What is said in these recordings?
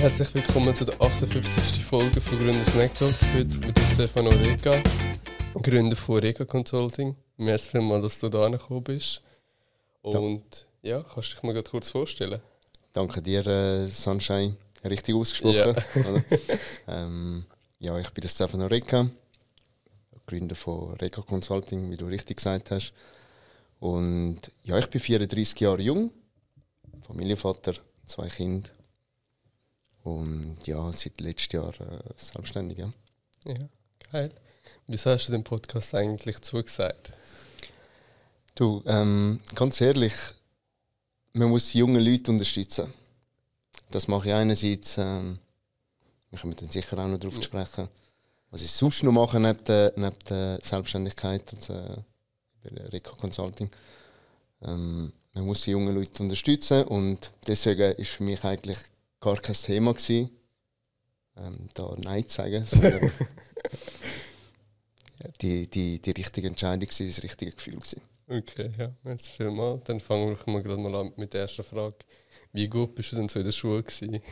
Herzlich willkommen zu der 58. Folge von Gründer Snack Talk. Heute mit Stefano Reka, Gründer von Reka Consulting. Merci vielmals, dass du da gekommen bist. Und ja, kannst du dich mal gerade kurz vorstellen? Danke dir, äh, Sunshine. Richtig ausgesprochen. Ja. ähm, ja, ich bin der Stefano Reka, Gründer von Reka Consulting, wie du richtig gesagt hast. Und ja, ich bin 34 Jahre jung, Familienvater, zwei Kinder. Und ja, seit letztem Jahr äh, selbstständig. Ja. Ja, geil. Wieso hast du dem Podcast eigentlich zugesagt? Du, ähm, ganz ehrlich, man muss die jungen Leute unterstützen. Das mache ich einerseits, ähm, wir kommen dann sicher auch noch darauf zu sprechen, was ich sonst noch mache neben der, neben der Selbstständigkeit, also äh, Reco Consulting. Ähm, man muss die jungen Leute unterstützen und deswegen ist für mich eigentlich gar kein Thema gewesen, ähm, da Nein zu sagen, sondern die, die, die richtige Entscheidung war, das richtige Gefühl. Gewesen. Okay, ja, merci vielmals. Dann fangen wir mal gerade mal an mit der ersten Frage. Wie gut bist du denn so in der Schule gewesen?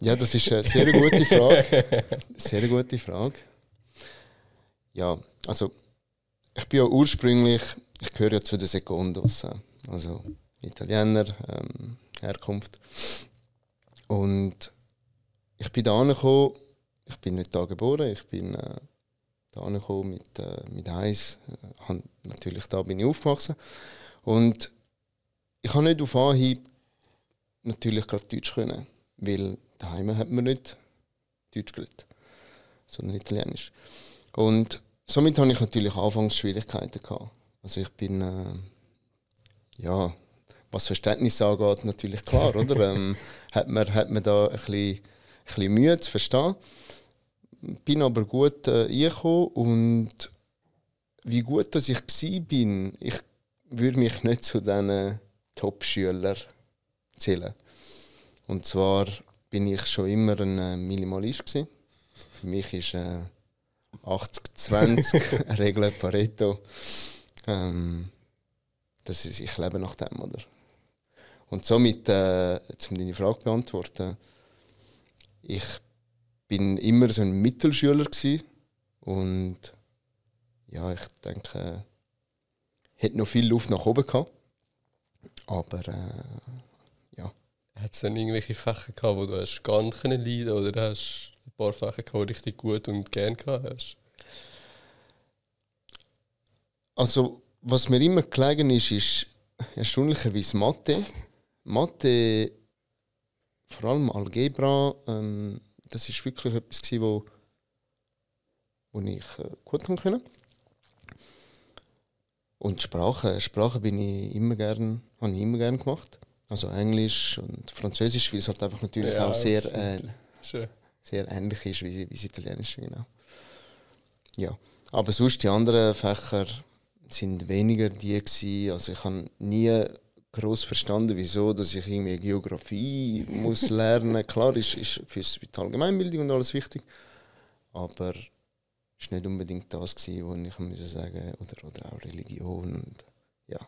Ja, das ist eine sehr gute Frage. Sehr gute Frage. Ja, also ich bin ja ursprünglich, ich gehöre ja zu den Secondos, äh, also Italiener, ähm, Herkunft. Und ich bin da angekommen, ich bin nicht da geboren, ich bin äh, da angekommen mit, äh, mit eins. Äh, natürlich da bin ich aufgewachsen. Und ich habe nicht auf Anhieb natürlich gerade Deutsch können, weil daheim hat man nicht Deutsch geredet, sondern Italienisch. Und somit hatte ich natürlich anfangs Schwierigkeiten gehabt. Also ich bin äh, ja was Verständnis angeht, natürlich klar, oder? ähm, hat, man, hat man da ein bisschen, ein bisschen Mühe zu verstehen. Bin aber gut äh, eingekommen und wie gut dass ich war, ich würde mich nicht zu diesen Top-Schülern zählen. Und zwar bin ich schon immer ein äh, Minimalist gewesen. Für mich ist äh, 80-20 Regel Pareto. Ähm, das ist, ich lebe nach dem, oder? Und somit, äh, um deine Frage zu beantworten, ich bin immer so ein Mittelschüler gewesen und ja, ich denke, hätte noch viel Luft nach oben gehabt, aber äh, ja. Hat es dann irgendwelche Fächer gehabt, wo du hast gar nicht leiden können oder hast ein paar Fächer gehabt, die richtig gut und gern gehabt hast? Also, was mir immer gelegen ist, ist erstaunlicherweise Mathe. Mathe, vor allem Algebra, ähm, das ist wirklich etwas gewesen, wo, wo ich äh, gut können. Und Sprache, Sprache bin ich immer gern, habe ich immer gern gemacht. Also Englisch und Französisch, weil es halt einfach natürlich Ja, auch sehr, äh, sehr ähnlich ist wie, wie das Italienische, genau. Ja, aber sonst die anderen Fächer sind weniger die gewesen. Also ich habe nie groß verstanden, wieso, dass ich irgendwie Geografie muss lernen. Klar, ist, ist für die Allgemeinbildung und alles wichtig, aber es war nicht unbedingt das gewesen, was ich muss sagen oder oder auch Religion und ja.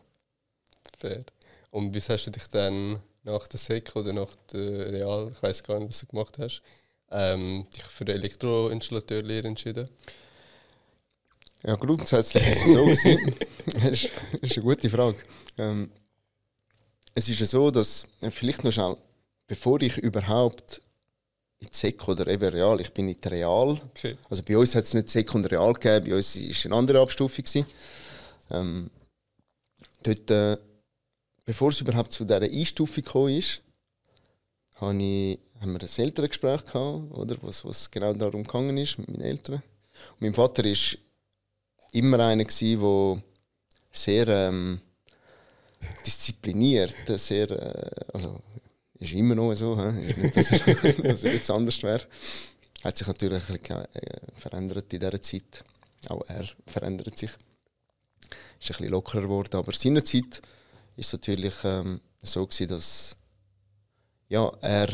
Fair. Und wie hast du dich dann nach der SEC oder nach der Real, ich weiß gar nicht, was du gemacht hast, ähm, dich für Elektroinstallateurlehre entschieden? Ja, grundsätzlich ist es so das ist, das ist eine gute Frage. Ähm, es ist ja so, dass, äh, vielleicht noch schnell, bevor ich überhaupt in Sek oder eben Real, ich bin in die Real, Okay. also bei uns hat es nicht Sek und Real gegeben, bei uns war es eine andere Abstufung. gewesen. Ähm, dort, äh, bevor es überhaupt zu dieser Einstufung gekommen ist, habe ich, haben wir ein Elterngespräch gehabt, oder, was, was genau darum gegangen ist mit meinen Eltern. Und mein Vater war immer einer, der sehr ähm, diszipliniert, sehr, äh, also ist immer noch so, hä? ist nicht, dass er, jetzt anders wäre. Hat sich natürlich ein bisschen äh, verändert in dieser Zeit. Auch er verändert sich. Ist ein bisschen lockerer geworden, aber seinerzeit war es natürlich ähm, so gewesen, dass ja, er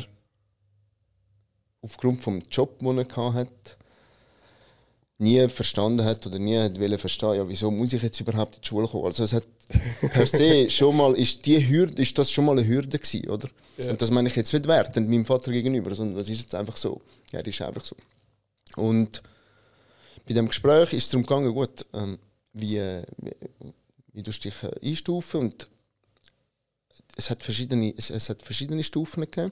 aufgrund vom Job, den er hatte, nie verstanden hat oder nie hat verstehen, ja, wieso muss ich jetzt überhaupt in die Schule kommen? Also es hat per se schon mal, ist die Hürde, ist das schon mal eine Hürde gewesen, oder? Ja. Und das meine ich jetzt nicht wertend meinem Vater gegenüber, sondern das ist jetzt einfach so. Ja, das ist einfach so. Und bei dem Gespräch ist es darum gegangen, gut, ähm, wie, wie, wie du dich äh, einstufen und es hat verschiedene, es, es hat verschiedene Stufen gegeben.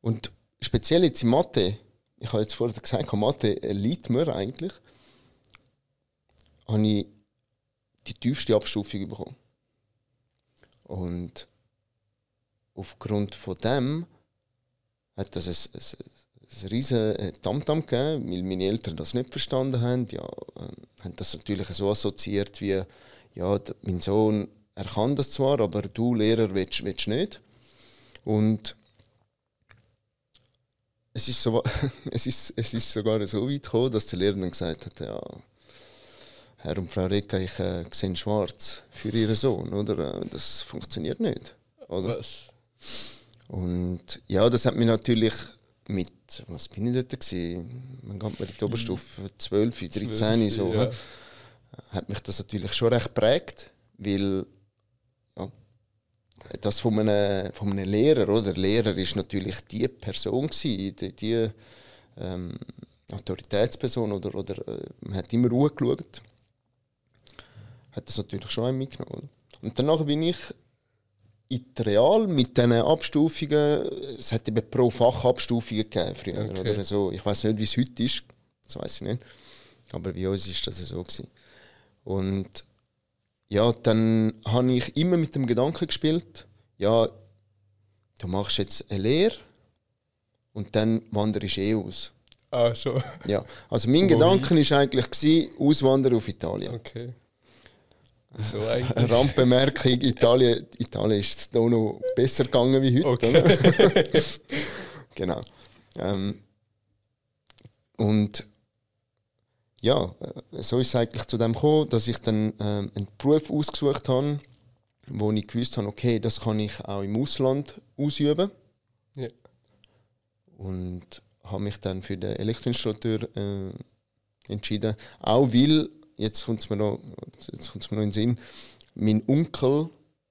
Und speziell jetzt in Mathe, ich habe jetzt vorher gesagt, Mathe liegt mir eigentlich, habe ich die tiefste Abstufung bekommen. Und aufgrund von dem hat das ein, ein, ein riesen Tamtam gegeben, weil meine Eltern das nicht verstanden haben. Ja, äh, haben das natürlich so assoziiert wie, ja, mein Sohn, er kann das zwar, aber du, Lehrer, willst, willst nicht. Und es ist, so, es, ist, es ist sogar so weit gekommen, dass der Lehrer dann gesagt hat, ja, Herr und Frau Reka, ich äh, sehe schwarz für Ihren Sohn, oder? Äh, Das funktioniert nicht. Oder? Was? Und ja, das hat mich natürlich mit, was bin ich dort gewesen? Man geht mir in die Oberstufe 12, 13, so, ja. hat mich das natürlich schon recht prägt, weil ja, das von einem, von einem Lehrer, oder? Der Lehrer ist natürlich die Person gewesen, die, die ähm, Autoritätsperson, oder, oder äh, man hat immer Ruhe geschaut. Hat das natürlich schon einen mitgenommen. Oder? Und danach bin ich in Real mit diesen Abstufungen, es hat eben pro Fach Abstufungen gegeben früher, Okay. oder so. Ich weiß nicht, wie es heute ist, das weiß ich nicht. Aber bei uns ist das so gewesen. Und ja, dann habe ich immer mit dem Gedanken gespielt, ja, du machst jetzt eine Lehre und dann wanderst du eh aus. Ah, schon. Ja, also mein? Gedanke war eigentlich, gewesen, auswandern auf Italien. Okay. Eigentlich? Randbemerkung, Italien, Italien ist es da noch besser gegangen wie heute. Okay. Genau. Ähm, und ja, äh, so ist es eigentlich zu dem gekommen, dass ich dann ähm, einen Beruf ausgesucht habe, wo ich gewusst habe, okay, das kann ich auch im Ausland ausüben. Ja. Und habe mich dann für den Elektroinstallateur äh, entschieden. Auch weil, jetzt kommt es mir, noch- jetzt kommt's mir noch in den Sinn, mein Onkel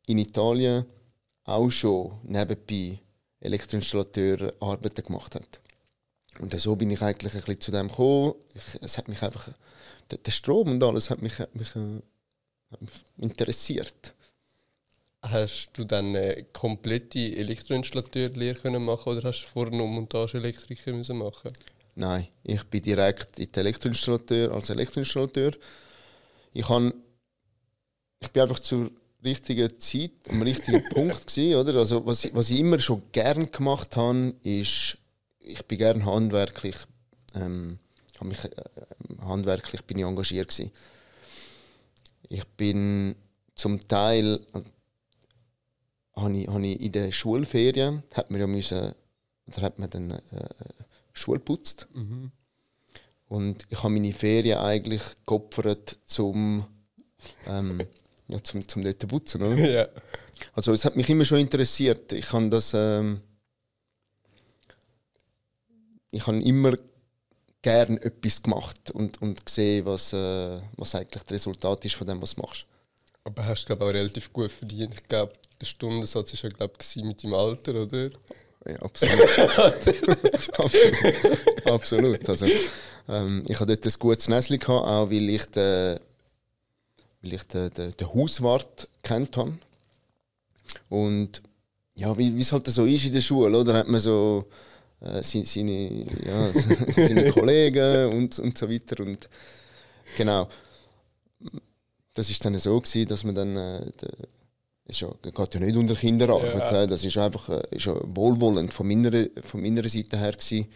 in Italien auch schon nebenbei Elektroinstallateur Arbeiten gemacht hat. Und so bin ich eigentlich ein bisschen zu dem gekommen. Ich, es hat mich einfach, der, der Strom und alles hat mich, hat mich, äh, hat mich interessiert. Hast du dann eine komplette Elektroinstallateurlehre können machen oder hast du vorher noch Montageelektriker müssen machen? Nein, ich bin direkt in den Elektroinstallateur als Elektroinstallateur. Ich, han, ich bin einfach zur richtigen Zeit am richtigen Punkt gewesen, oder? Also was ich, was ich immer schon gern gemacht habe, ist, ich bin gern handwerklich, ähm, hab mich, äh, handwerklich bin ich engagiert gewesen. Ich bin zum Teil habe ich, habe ich in den Schulferien hat man ja müssen, oder hat man dann äh, Schule putzt. Mhm. Und ich habe meine Ferien eigentlich geopfert zum, ähm, ja, zum, zum dort putzen. Oder? ja. Also es hat mich immer schon interessiert. Ich habe das, ähm, ich habe immer gern etwas gemacht und, und gesehen, was, äh, was eigentlich das Resultat ist von dem, was du machst. Aber hast du glaube auch relativ gut verdient. Ich glaube, der Stundensatz war ja glaube ich mit deinem Alter, oder? Ja, absolut. absolut. absolut. Also, ähm, ich hatte dort ein gutes Näschen, gehabt, auch weil ich den, weil ich den, den, den Hauswart kennt habe. Und ja, wie es halt so ist in der Schule, oder? Hat man so äh, seine, seine, ja, seine Kollegen und, und so weiter. Und genau. Das ist dann so gewesen, dass man dann äh, es ja, geht ja nicht unter Kinderarbeit. Ja. äh, Das ist einfach äh, ist ja wohlwollend von meiner, von meiner Seite her gewesen.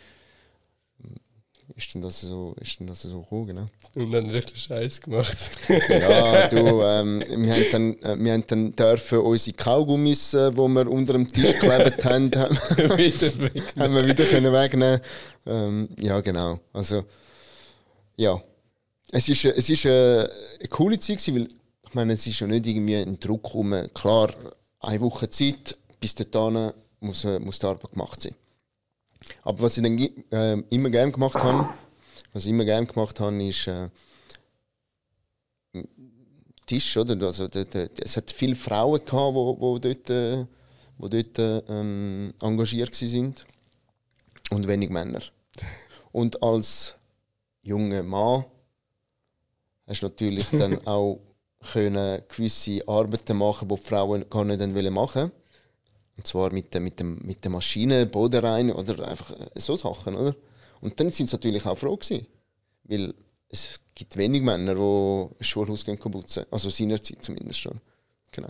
Ist dann das so, ist dann das so gekommen, genau. Und dann richtig Scheiß gemacht. Ja, du, ähm, wir haben dann, äh, wir haben dann dürfen unsere Kaugummis, äh, die wir unter dem Tisch geklebt haben, haben, haben wir wieder können wegnehmen. Ähm, ja, genau. Also ja, es ist, äh, es ist äh, eine coole Zeit weil ich meine, es ist ja nicht irgendwie ein Druck um klar eine Woche Zeit bis dahin muss, äh, muss die Arbeit gemacht sein. Aber was ich dann äh, immer gerne gemacht habe, was ich immer gerne gemacht habe, ist äh, Tisch, oder? Also, de, de, es hat viele Frauen gehabt, wo, wo dort, äh, wo dort ähm, engagiert sind und wenig Männer. Und als junger Mann hast du natürlich dann auch können gewisse Arbeiten machen, die die Frauen gar nicht machen wollten. Und zwar mit, der, mit, dem, mit der Maschine, Boden rein oder einfach äh, so Sachen, oder? Und dann sind sie natürlich auch froh gewesen, weil es gibt wenig Männer, die ein Schulhaus gehen putzen. Also seinerzeit zumindest schon. Genau.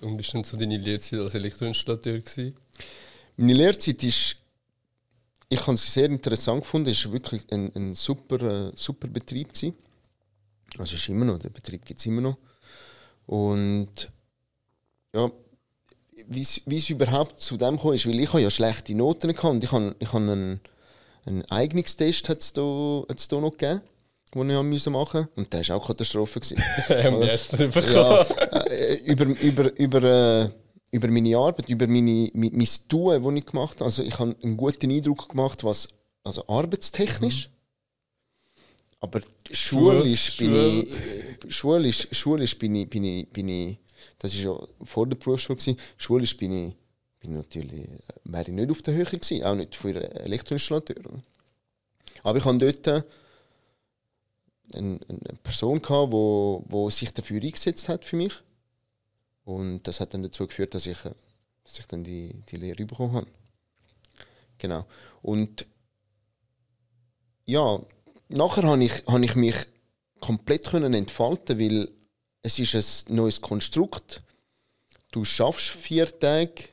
Und bist du dann so deine Lehrzeit als Elektroinstallateur gewesen? Meine Lehrzeit ist, ich habe es sehr interessant gefunden, es war wirklich ein, ein super, äh, super Betrieb gewesen. Also ist immer noch, der Betrieb gibt es immer noch. Und ja, wie es überhaupt zu dem kam, ist, weil ich ja schlechte Noten gehabt und ich habe, ich habe einen, einen Eignungstest hat's da, hat's da noch gegeben, den ich machen musste. Und der war auch Katastrophe. Am ja, äh, über, über, über, äh, über meine Arbeit, über meine, mein, mein Tun, das ich gemacht habe. Also ich habe einen guten Eindruck gemacht, was also arbeitstechnisch, mhm. Aber schulisch bin ich, schulisch, schulisch bin ich, bin ich, bin ich, das war ja vor der Berufsschule, gewesen. schulisch bin ich, bin natürlich, äh, wäre ich nicht auf der Höhe gewesen, auch nicht für einen Elektroinstallateur. Aber ich hatte dort eine, eine Person, gehabt, wo, wo sich dafür eingesetzt hat für mich. Und das hat dann dazu geführt, dass ich, dass ich dann die, die Lehre bekommen habe. Genau. Und ja, nachher habe ich, habe ich mich komplett können entfalten, weil es ist ein neues Konstrukt. Du schaffst vier Tage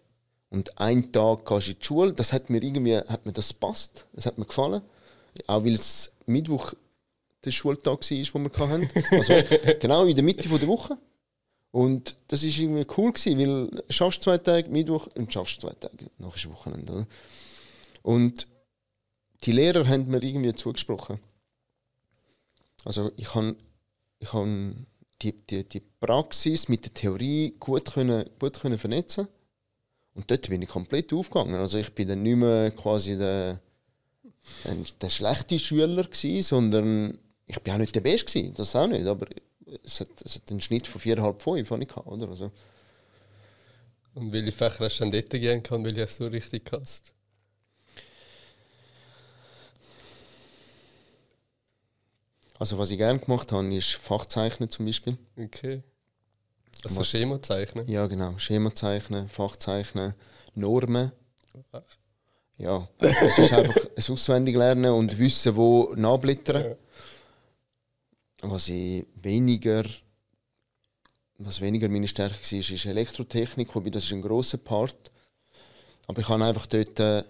und einen Tag gehst du in die Schule. Das hat mir irgendwie hat mir das passt. Das hat mir gefallen. Auch weil es Mittwoch der Schultag war, den wir hatten. Also genau in der Mitte der Woche. Und das war irgendwie cool, gewesen, weil du schaffst zwei Tage Mittwoch und schaffst zwei Tage. Nachher ist Wochenende. Oder? Und die Lehrer haben mir irgendwie zugesprochen. Also ich habe ich hab die, die, die Praxis mit der Theorie gut, können, gut können vernetzen Und dort bin ich komplett aufgegangen. Also ich bin dann nicht mehr quasi der, der, der schlechte Schüler gewesen, sondern ich bin auch nicht der Beste gewesen, das auch nicht, aber es hat, es hat einen Schnitt von 4,5, 5 habe ich gehabt, oder? Also. Und welche Fächer hast du dann dort gehen können, weil du so richtig hast? Also was ich gerne gemacht habe, ist Fachzeichnen zum Beispiel. Okay. Also was, Schema zeichnen? Ja, genau. Schema zeichnen, Fachzeichnen, Normen. Ja, es ist einfach ein Auswendiglernen und wissen, wo nachblättern. Ja. Was ich weniger, was weniger meine Stärke war, ist Elektrotechnik, wobei das ist ein grosser Part. Aber ich habe einfach dort äh,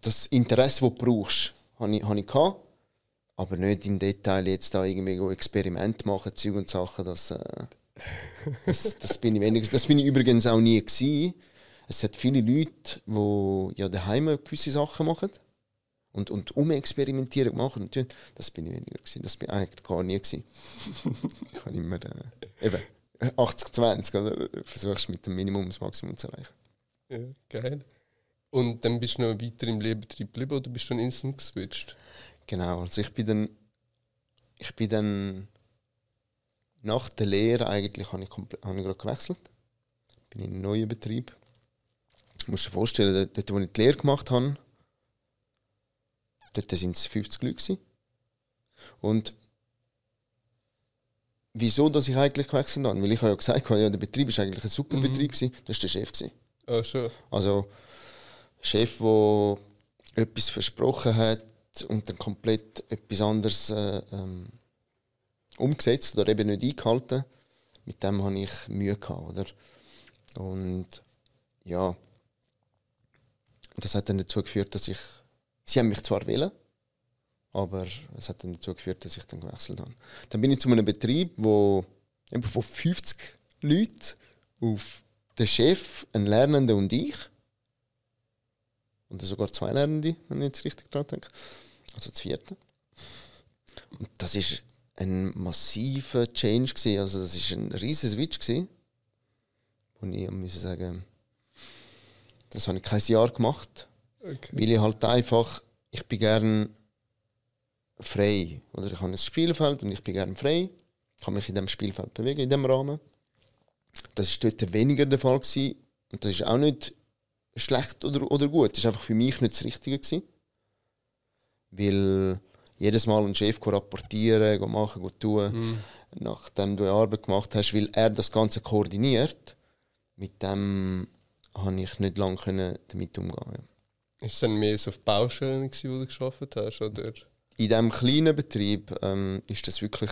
das Interesse, das du brauchst, habe ich, habe ich gehabt aber nicht im Detail jetzt da irgendwie Experiment machen, Zeug und Sachen, das, äh, das, das, bin ich weniger, das bin ich übrigens auch nie gewesen. Es hat viele Leute, die ja daheim gewisse Sachen machen und, und umexperimentieren machen. Das bin ich weniger gewesen. Das bin ich eigentlich gar nie gewesen. ich habe immer äh, eben 80-20 oder versuchst mit dem Minimum das Maximum zu erreichen. Ja, geil. Und dann bist du noch weiter im Lehrbetrieb geblieben oder bist du dann instant geswitcht? Genau, also ich bin dann, ich bin dann nach der Lehre eigentlich habe ich, habe ich gerade gewechselt. Bin in einen neuen Betrieb. Du musst dir vorstellen, dort, wo ich die Lehre gemacht habe, dort waren es 50 Leute. Gewesen. Und wieso, dass ich eigentlich gewechselt habe? Weil ich habe ja gesagt, ja, der Betrieb war eigentlich ein super mhm. Betrieb. Gewesen. Das war der Chef. Gewesen. Oh, schon. Also, Chef, der etwas versprochen hat, und dann komplett etwas anderes äh, ähm, umgesetzt oder eben nicht eingehalten. Mit dem hatte ich Mühe gehabt, oder? Und ja, das hat dann dazu geführt, dass ich, sie haben mich zwar wählen, aber es hat dann dazu geführt, dass ich dann gewechselt habe. Dann bin ich zu einem Betrieb, wo eben von 50 Leuten auf den Chef, ein Lernender und ich und sogar zwei Lernende, wenn ich jetzt richtig dran denke. Also das vierte. Und das ist ein massiver Change gewesen. Also das ist ein riesiger Switch gewesen. Und ich muss sagen, das habe ich kein Jahr gemacht, okay. weil ich halt einfach, ich bin gern frei. Oder ich habe ein Spielfeld und ich bin gerne frei. Ich kann mich in diesem Spielfeld bewegen, in diesem Rahmen. Das war dort weniger der Fall. Gewesen. Und das ist auch nicht schlecht oder, oder gut. Das war einfach für mich nicht das Richtige. Gewesen. Weil jedes Mal einen Chef rapportieren, machen, tun, mhm. nachdem du eine Arbeit gemacht hast, weil er das Ganze koordiniert, mit dem konnte ich nicht lange damit umgehen. Ja. Ist es dann mehr so auf Baustellen, wo du geschafft hast? Oder? In diesem kleinen Betrieb ähm, ist das wirklich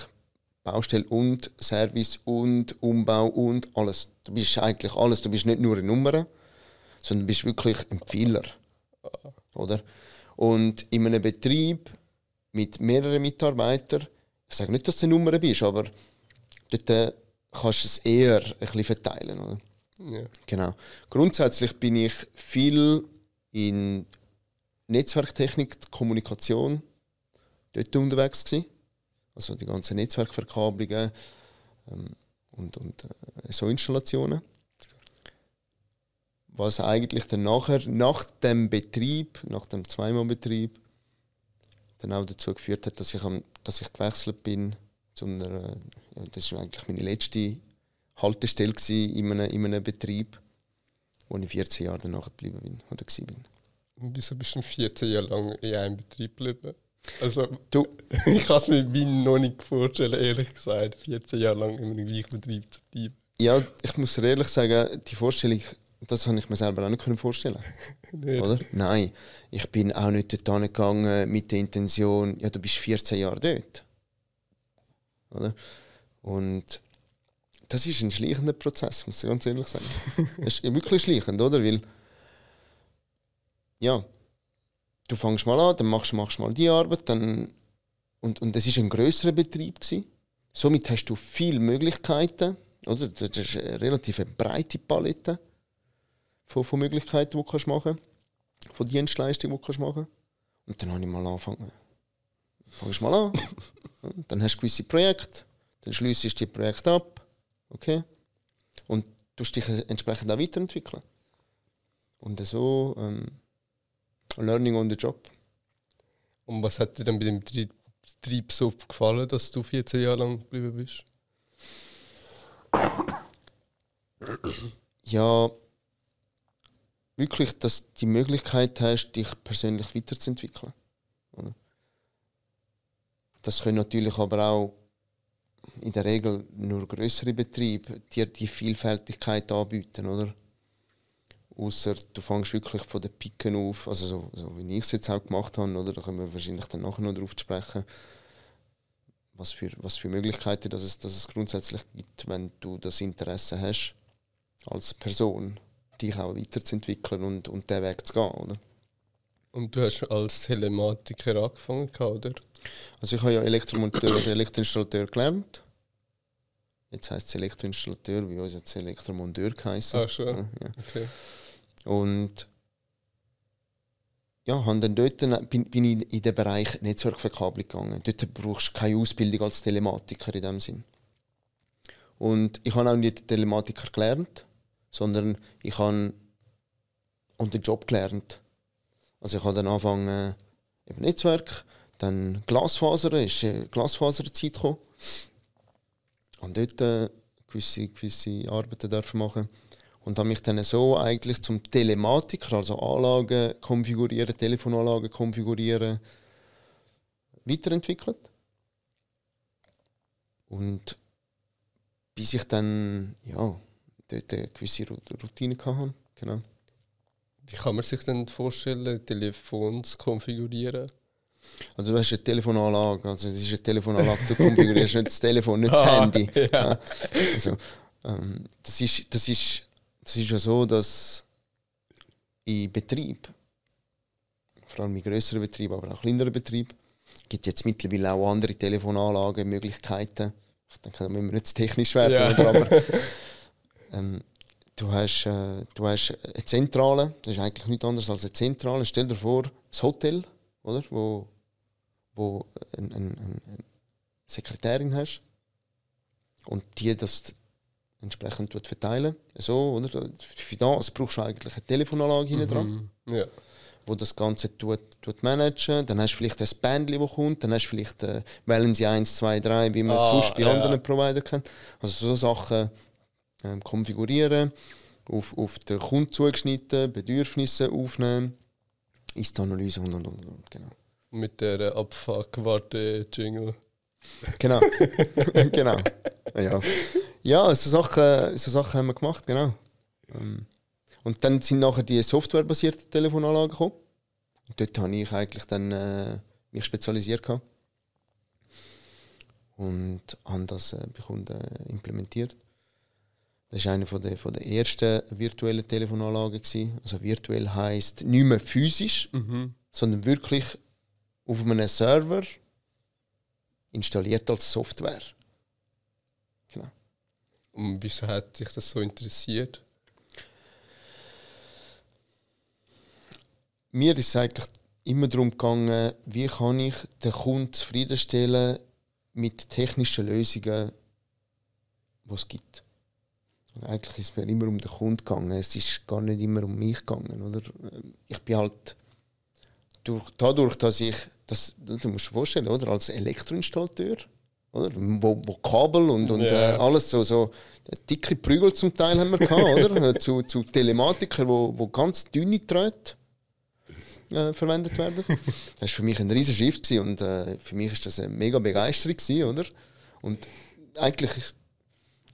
Baustelle und Service und Umbau und alles. Du bist eigentlich alles. Du bist nicht nur eine Nummer, sondern du bist wirklich ein Pfeiler. Oder? Und in einem Betrieb mit mehreren Mitarbeitern, ich sage nicht, dass du eine Nummer bist, aber dort äh, kannst du es eher ein bisschen verteilen. Oder? Ja. Genau. Grundsätzlich bin ich viel in Netzwerktechnik, Kommunikation dort unterwegs gewesen. Also die ganzen Netzwerkverkabelungen ähm, und, und äh, so Installationen. Was eigentlich dann nachher, nach dem Betrieb, nach dem Zweimalbetrieb, dann auch dazu geführt hat, dass ich, am, dass ich gewechselt bin zu einer, ja, das war eigentlich meine letzte Haltestelle in einem, in einem Betrieb, wo ich 14 Jahre danach geblieben bin oder bin. Wieso bist du 14 Jahre lang in einem Betrieb geblieben? Also, du. ich kann es mir wie noch nicht vorstellen, ehrlich gesagt, 14 Jahre lang in einem gleichen Betrieb zu bleiben. Ja, ich muss ehrlich sagen, die Vorstellung, das habe ich mir selber auch nicht vorstellen nicht. Oder? Nein, ich bin auch nicht dort gegangen mit der Intention, ja, du bist 14 Jahre dort. Oder? Und das ist ein schleichender Prozess, muss ich ganz ehrlich sagen. das ist wirklich schleichend, oder? Weil, ja, du fängst mal an, dann machst, machst mal die Arbeit, dann, und, und das ist ein größerer Betrieb gewesen. Somit hast du viele Möglichkeiten, oder? Das ist eine relativ breite Palette von, von Möglichkeiten, die du kannst machen kannst, von Dienstleistungen, die du kannst machen Und dann habe ich mal angefangen. Fangst mal an, dann hast du gewisse Projekte, dann schließt du die Projekte ab, okay? Und du dich entsprechend auch weiterentwickeln. Und so ähm, Learning on the Job. Und was hat dir dann bei dem Betrieb so gefallen, dass du 14 Jahre lang geblieben bist? Ja, wirklich, dass du die Möglichkeit hast, dich persönlich weiterzuentwickeln. Oder? Das können natürlich aber auch in der Regel nur größere Betriebe dir die Vielfältigkeit anbieten, oder? Außer du fängst wirklich von den Picken auf, also so, so wie ich es jetzt auch gemacht habe, oder? Da können wir wahrscheinlich dann nachher noch darauf sprechen, was für, was für Möglichkeiten dass es, dass es grundsätzlich gibt, wenn du das Interesse hast, als Person, dich auch weiterzuentwickeln und, und den Weg zu gehen, oder? Und du hast als Telematiker angefangen, oder? Also ich habe ja Elektromonteur, Elektroinstallateur gelernt. Jetzt heisst es Elektroinstallateur, wie uns jetzt Elektromonteur geheißen. Ah, schon. Ja, Okay. Und ja, dann dort, bin, bin ich in den Bereich Netzwerkverkabelung gegangen. Dort brauchst du keine Ausbildung als Telematiker in dem Sinn. Und ich habe auch nicht Telematiker gelernt, sondern ich habe on den Job gelernt. Also ich habe dann angefangen eben Netzwerk, dann Glasfaser, ist äh, Glasfaserzeit gekommen. Und dort äh, gewisse, gewisse Arbeiten dürfen machen und habe mich dann so eigentlich zum Telematiker, also Anlagen konfigurieren, Telefonanlagen konfigurieren, weiterentwickelt. Und bis ich dann ja, dort eine gewisse Routine hatte. Genau. Wie kann man sich denn vorstellen, Telefons konfigurieren? Also du hast eine Telefonanlage, also es ist eine Telefonanlage, du konfigurierst nicht das Telefon, nicht das ah, Handy. Ja. Also, ähm, das, ist, das ist es ist ja so, dass in Betrieb, vor allem in größeren Betrieben, aber auch kleineren Betrieben, gibt jetzt mittlerweile auch andere Telefonanlagen, Möglichkeiten. Ich denke, da müssen wir nicht zu technisch werden, ja. aber ähm, du, hast, äh, du hast eine Zentrale, das ist eigentlich nichts anderes als eine Zentrale. Stell dir vor, ein Hotel, oder, wo, wo eine, eine, eine Sekretärin hast und die das entsprechend verteilen. So, oder? Für das brauchst du eigentlich eine Telefonanlage hinten dran. Mhm. Ja. wo das Ganze tut, tut managen. Dann hast du vielleicht ein Bändchen, das kommt. Dann hast du vielleicht äh, wählen sie 1, 2, 3, wie man es Ah, sonst bei ja. anderen Providern kennt. Also so Sachen ähm, konfigurieren, auf, auf den Kunden zugeschnitten, Bedürfnisse aufnehmen, Ist-Analyse und und und. und genau. Mit der Abfuck-Warte-Jingle. Genau. genau. Ja, ja so, Sachen, so Sachen haben wir gemacht, genau. Ähm, Und dann sind nachher die softwarebasierten Telefonanlagen gekommen. Und dort habe ich eigentlich dann äh, mich spezialisiert. Gehabt. Und habe das äh, bei Kunden äh, implementiert. Das war eine von der, von der ersten virtuellen Telefonanlagen. Gewesen. Also virtuell heisst nicht mehr physisch, Mhm. sondern wirklich auf einem Server installiert als Software. Und wieso hat sich das so interessiert? Mir ist es eigentlich immer darum gegangen, wie kann ich den Kunden zufriedenstellen mit technischen Lösungen, die es gibt. Eigentlich ist es mir immer um den Kunden gegangen. Es ist gar nicht immer um mich gegangen. Oder? Ich bin halt durch, dadurch, dass ich, das, du musst dir vorstellen, oder? als Elektroinstallateur, oder? Wo, wo Kabel und, und Ja. äh, alles so, so dicke Prügel zum Teil haben wir gehabt, oder? zu, zu Telematikern, wo, wo ganz dünne Drähte äh, verwendet werden. Das war für mich ein riesen Schiff gewesen und äh, für mich ist das eine mega Begeisterung gewesen, oder? Und eigentlich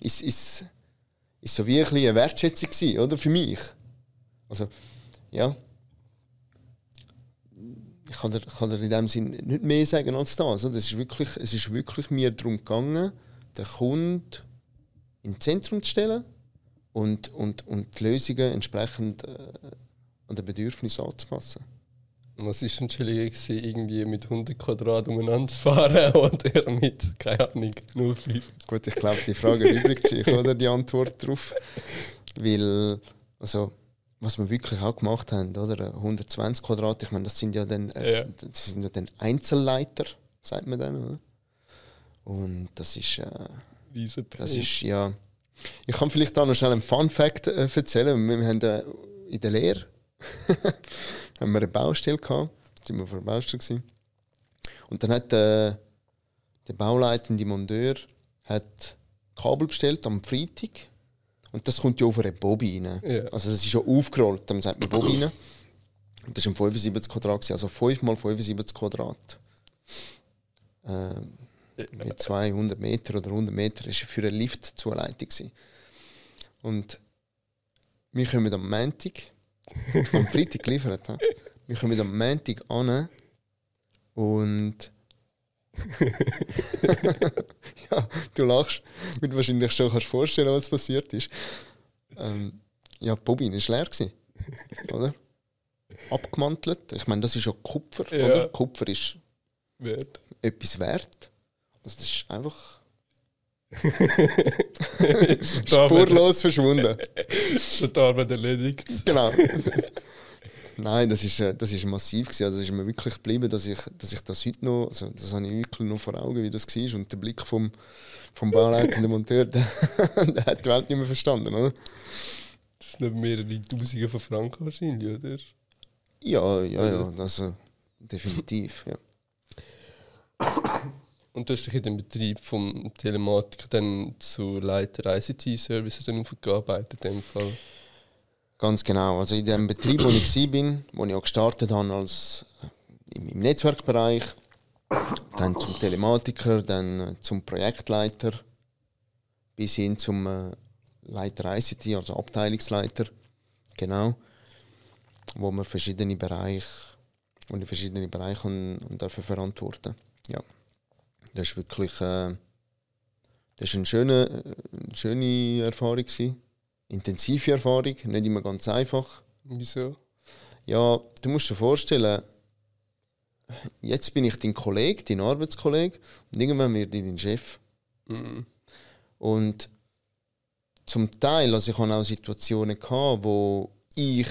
ist ist ist so wie ein eine Wertschätzung gewesen, oder für mich. Also ja, ich kann dir, kann dir in dem Sinn nicht mehr sagen als das. Oder? Es ist wirklich, es ist wirklich mir darum gegangen, den Kunden ins Zentrum zu stellen und, und, und die Lösungen entsprechend äh, an den Bedürfnissen anzupassen. Was war denn chilliger, gewesen, irgendwie mit 100 Quadrat umeinander zu fahren oder mit, keine Ahnung, 05? Gut, ich glaube, die Frage erübrigt sich, oder? Die Antwort darauf. Weil, also, was wir wirklich auch gemacht haben, oder? 120 Quadrat, ich meine, das sind ja dann, äh, Ja. das sind ja dann Einzelleiter, sagt man dann, oder? Und das ist, äh, das ist, ja. Ich kann vielleicht da noch schnell einen Fun Fact äh, erzählen. Wir haben äh, in der Lehre haben wir eine Baustelle gehabt. Sind wir vor der Baustelle gewesen. Und dann hat äh, der bauleitende Monteur hat Kabel bestellt am Freitag. Und das kommt ja auf eine Bobby rein. Ja. Also das ist ja aufgerollt, dann sagt man Bobby rein. Und das war ein 75 Quadrat, also 5 mal 75 Quadrat. Ähm, mit 200 Meter oder 100 Meter war für eine Liftzuleitung. Und wir kommen am Montag, am Freitag geliefert, wir kommen am Montag an und ja, du lachst, weil du wahrscheinlich schon kannst vorstellen, was passiert ist. Ähm, ja, die Bobine war leer, gewesen, oder? Abgemantelt. Ich meine, das ist ja Kupfer, Ja. oder? Kupfer ist Wert. etwas wert. Also das ist einfach spurlos verschwunden. Die Arbeit erledigt. genau. Nein, das ist, äh, das ist massiv gewesen. Also es ist mir wirklich geblieben, dass ich, dass ich das heute noch, also das habe ich wirklich noch vor Augen, wie das war. Und der Blick vom, vom bauleitenden Monteur, der, der hat die Welt nicht mehr verstanden, oder? Das sind mehrere Tausende von Franken wahrscheinlich, oder? Ja, ja, ja, also definitiv, ja. Und du hast dich in dem Betrieb vom Telematik dann zu Leiter ICT-Services aufgearbeitet in dem Fall. Ganz genau. Also in dem Betrieb, wo ich war, wo ich auch gestartet habe als äh, im, Netzwerkbereich, dann zum Telematiker, dann äh, zum Projektleiter, bis hin zum äh, Leiter ICT, also Abteilungsleiter, genau, wo man verschiedene Bereiche, ich verschiedene Bereiche und, und dafür verantworten. Ja, das ist wirklich, äh, das ist eine schöne, äh, eine schöne Erfahrung gewesen intensive Erfahrung, nicht immer ganz einfach. Wieso? Ja, du musst dir vorstellen, jetzt bin ich dein Kollege, dein Arbeitskollege und irgendwann wird ich dein Chef. Mhm. Und zum Teil, also ich hatte auch Situationen, gehabt, wo ich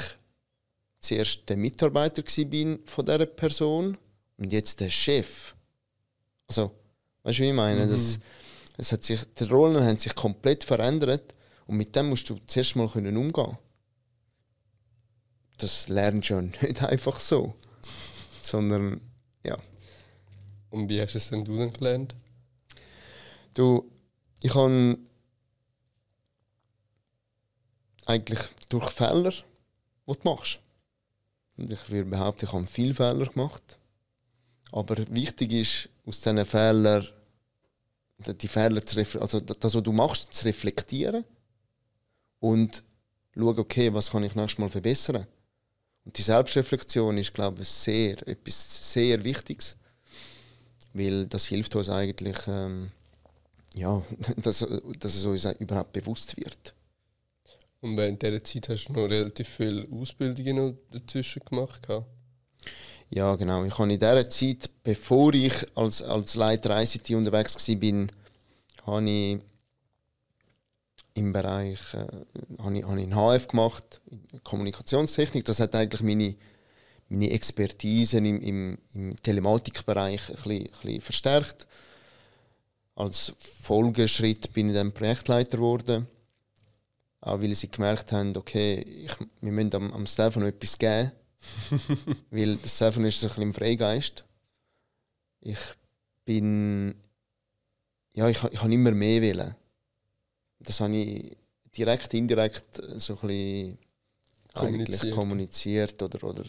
zuerst der Mitarbeiter war von dieser Person und jetzt der Chef. Also, weißt du, wie ich meine? Mhm. Das, das hat sich, die Rollen haben sich komplett verändert und mit dem musst du zuerst mal können umgehen das lernst du ja nicht einfach so. Sondern, ja. Und wie hast du es denn du dann gelernt? Du, ich habe eigentlich durch Fehler, die du machst. Und ich würde behaupten, ich habe viele Fehler gemacht. Aber wichtig ist, aus diesen Fehlern, die Fehler zu also das, was du machst, zu reflektieren und schauen, okay, was kann ich nächstes Mal verbessern. Und die Selbstreflexion ist, glaube ich, sehr, etwas sehr Wichtiges, weil das hilft uns eigentlich, ähm, ja, dass, dass es uns überhaupt bewusst wird. Und während dieser Zeit hast du noch relativ viele Ausbildungen dazwischen gemacht? Ja, genau. Ich habe in dieser Zeit, bevor ich als, als Leiter ICT unterwegs war, habe ich im Bereich äh, habe ich, habe ich einen HF gemacht, Kommunikationstechnik. Das hat eigentlich meine, meine Expertise im, im, im Telematikbereich ein bisschen, ein verstärkt. Als Folgeschritt bin ich dann Projektleiter geworden. Auch weil sie gemerkt haben, okay, ich, wir müssen am, am Stefan etwas geben. Weil der Stefan ist ein bisschen im Freigeist. Ich bin. Ja, ich, ich habe immer mehr wollen das habe ich direkt, indirekt so ein bisschen kommuniziert, kommuniziert oder, oder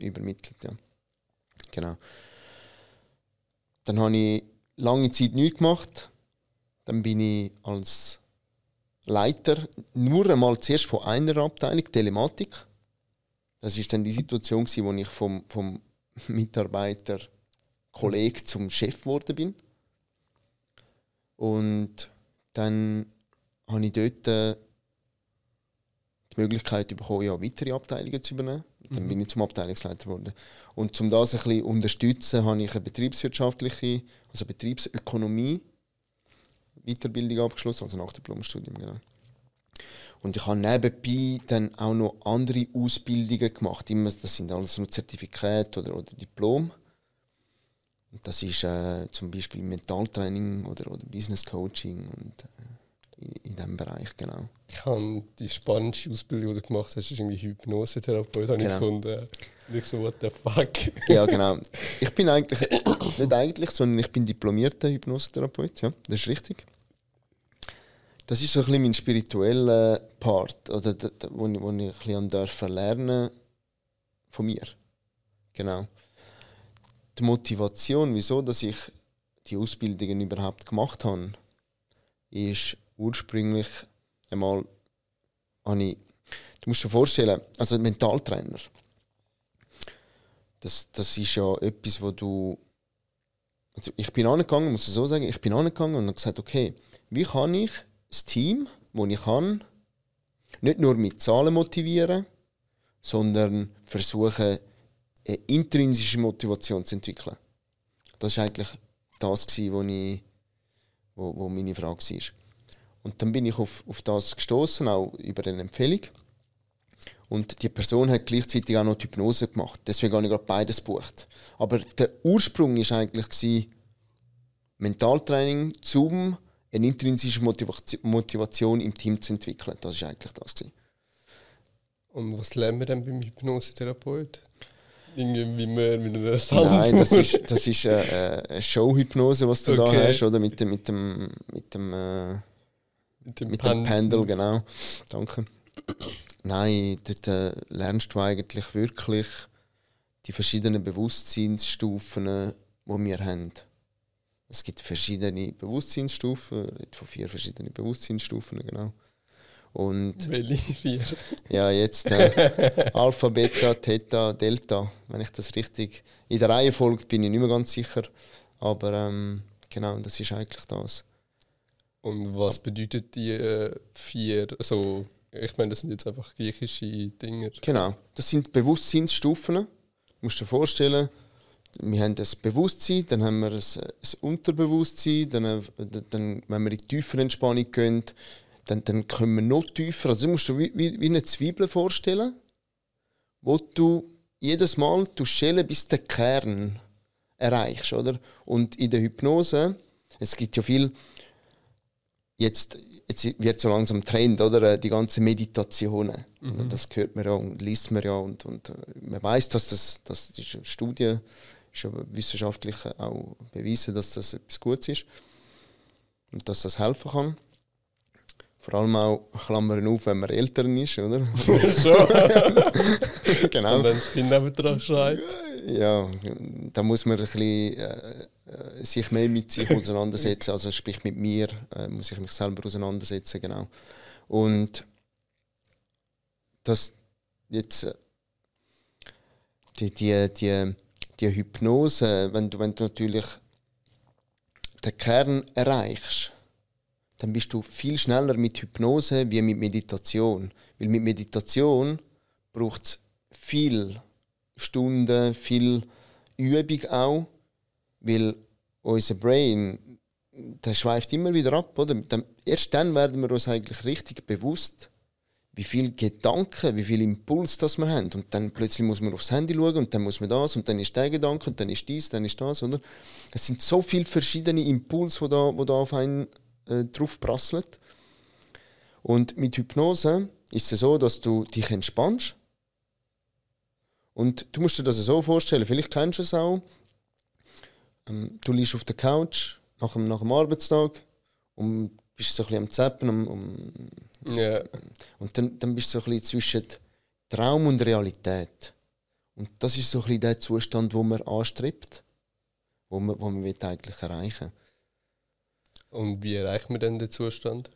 übermittelt. Ja. Genau. Dann habe ich lange Zeit nichts gemacht. Dann bin ich als Leiter nur einmal zuerst von einer Abteilung, Telematik. Das ist dann die Situation, wo ich vom, vom Mitarbeiter, Kollege zum Chef geworden bin. Und dann habe ich dort äh, die Möglichkeit bekommen, ja, weitere Abteilungen zu übernehmen. Dann mhm. bin ich zum Abteilungsleiter geworden. Und um das ein bisschen unterstützen, habe ich eine betriebswirtschaftliche, also Betriebsökonomie Weiterbildung abgeschlossen, also nach dem Diplomstudium, genau. Und ich habe nebenbei dann auch noch andere Ausbildungen gemacht. Immer, das sind alles nur Zertifikate oder, oder Diplom. Und das ist äh, zum Beispiel Mentaltraining oder, oder Business Coaching und äh, in, diesem Bereich, genau. Ich habe die spannendste Ausbildung, die du gemacht hast, ist irgendwie Hypnosetherapeut, habe genau. ich gefunden. Nicht so, what the fuck. ja, genau. Ich bin eigentlich, nicht eigentlich, sondern ich bin diplomierter Hypnosetherapeut, ja, das ist richtig. Das ist so ein bisschen mein spiritueller Part, oder, wo, ich, wo ich ein bisschen lernen von mir. Genau. Die Motivation, wieso dass ich die Ausbildungen überhaupt gemacht habe, ist ursprünglich einmal habe ich, du musst dir vorstellen, also Mentaltrainer, das, das ist ja etwas, wo du, also ich bin angegangen, muss ich so sagen, ich bin angegangen und habe gesagt, okay, wie kann ich das Team, das ich kann, nicht nur mit Zahlen motivieren, sondern versuchen, eine intrinsische Motivation zu entwickeln. Das war eigentlich das, was ich, wo, wo meine Frage war. Und dann bin ich auf, auf das gestoßen, auch über eine Empfehlung. Und die Person hat gleichzeitig auch noch die Hypnose gemacht. Deswegen habe ich gerade beides gebucht. Aber der Ursprung war eigentlich Mentaltraining, um eine intrinsische Motivation im Team zu entwickeln. Das war eigentlich das. Gewesen. Und was lernen wir dann beim Hypnosetherapeut? Irgendwie mehr mit einer Sand. Nein, das ist, das ist eine, äh, äh, eine Showhypnose, was du okay. da hast, oder? Mit dem, mit dem, mit dem äh, mit dem, mit dem Pendel, genau. Danke. Nein, dort äh, lernst du eigentlich wirklich die verschiedenen Bewusstseinsstufen, die wir haben. Es gibt verschiedene Bewusstseinsstufen, von vier verschiedenen Bewusstseinsstufen, genau. Und Welche vier? Ja, jetzt äh, Alpha, Beta, Theta, Delta, wenn ich das richtig. In der Reihenfolge bin ich nicht mehr ganz sicher, aber ähm, genau, das ist eigentlich das. Und was bedeutet die äh, vier? Also, ich meine, das sind jetzt einfach griechische Dinge. Genau, das sind Bewusstseinsstufen. Du musst dir vorstellen, wir haben das Bewusstsein, dann haben wir ein, ein Unterbewusstsein, dann, äh, dann, wenn wir in die tiefere Entspannung gehen, dann, dann können wir noch tiefer. Also, du musst dir wie, wie, wie eine Zwiebel vorstellen, wo du jedes Mal du schälen bis den Kern erreichst, oder? Und in der Hypnose, es gibt ja viel Jetzt jetzt wird so langsam Trend, oder? Die ganzen Meditationen. Mhm. Das hört man ja und liest man ja und, und man weiß, dass das, das ist eine Studie ist aber wissenschaftlich auch bewiesen, dass das etwas Gutes ist und dass das helfen kann. Vor allem auch Klammern auf, wenn man Eltern ist, oder? so. genau. Und wenn das Kind neben dran schreit. Ja, da muss man ein bisschen, äh, äh, sich mehr mit sich auseinandersetzen, also sprich mit mir, äh, muss ich mich selber auseinandersetzen, genau. Und das jetzt äh, die, die, die, die Hypnose, wenn du, wenn du natürlich den Kern erreichst, dann bist du viel schneller mit Hypnose wie mit Meditation. Weil mit Meditation braucht es viel Stunden, viel Übung auch, weil unser Brain, der schweift immer wieder ab, oder? erst dann werden wir uns eigentlich richtig bewusst, wie viel Gedanken, wie viel Impuls das wir haben. Und dann plötzlich muss man aufs Handy schauen und dann muss man das und dann ist der Gedanke und dann ist dies, dann ist das, oder? Es sind so viele verschiedene Impulse, die da, wo da auf einen äh, drauf prasseln. Und mit Hypnose ist es so, dass du dich entspannst. Und du musst dir das so vorstellen, vielleicht kennst du es auch. Ähm, du liegst auf der Couch nach dem, nach dem Arbeitstag und bist so ein bisschen am Zappen. Um, um, yeah. Und dann, dann bist du so ein bisschen zwischen Traum und Realität. Und das ist so ein bisschen der Zustand, wo man anstrebt, wo man, wo man eigentlich erreichen Und wie erreicht man denn den Zustand?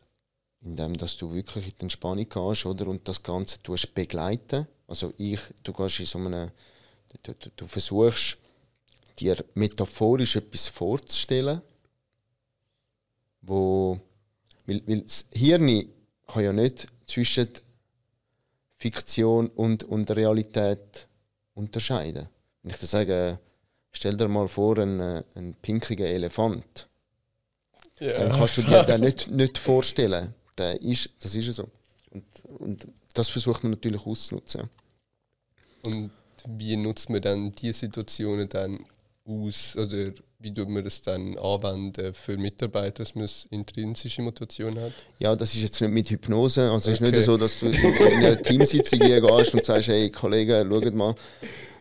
Indem dass du wirklich in die Entspannung gehst oder, und das Ganze tust begleiten. Also ich, du gehst in so einem, du, du, du versuchst dir metaphorisch etwas vorzustellen, wo weil, weil das Hirn kann ja nicht zwischen Fiktion und, und Realität unterscheiden. Wenn ich dir sage, stell dir mal vor, einen, einen pinkigen Elefant, yeah. dann kannst du dir den nicht, nicht vorstellen. Der ist, das ist so. Und, und das versucht man natürlich auszunutzen. Und wie nutzt man dann diese Situationen dann aus? Oder wie tut man das dann anwenden für Mitarbeiter, dass man eine intrinsische Motivation hat? Ja, das ist jetzt nicht mit Hypnose. Also es ist nicht so, dass du in eine Teamsitzung gehst und sagst, hey Kollegen, schaut mal.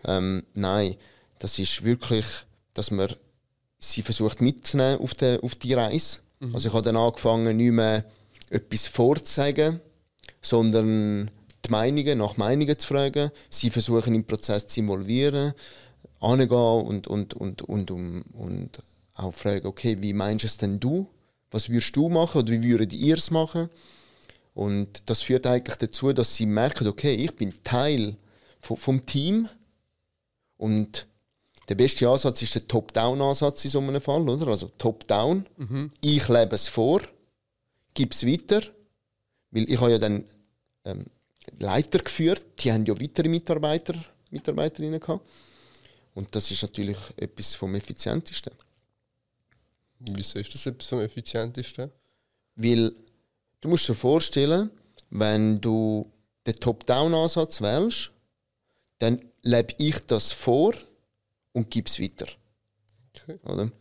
Ähm, nein, das ist wirklich, dass man sie versucht mitzunehmen auf die, auf die Reise. Mhm. Also ich habe dann angefangen, nicht mehr etwas vorzusagen, sondern die Meinungen, nach Meinungen zu fragen, sie versuchen im Prozess zu involvieren, angehen und, und, und, und, und, und auch fragen, okay, wie meinst du es denn du? Was würdest du machen oder wie würdet ihr es machen? Und das führt eigentlich dazu, dass sie merken, okay, ich bin Teil vom, vom Team und der beste Ansatz ist der Top-Down-Ansatz in so einem Fall, oder? Also Top-Down, mhm. ich lebe es vor, gebe es weiter, weil ich habe ja dann ähm, Leiter geführt, die haben ja weitere Mitarbeiter, Mitarbeiterinnen gehabt. Und das ist natürlich etwas vom Effizientesten. Wieso ist das etwas vom Effizientesten? Weil du musst dir vorstellen, wenn du den Top-Down-Ansatz wählst, dann lebe ich das vor und gebe es weiter. Okay. Oder?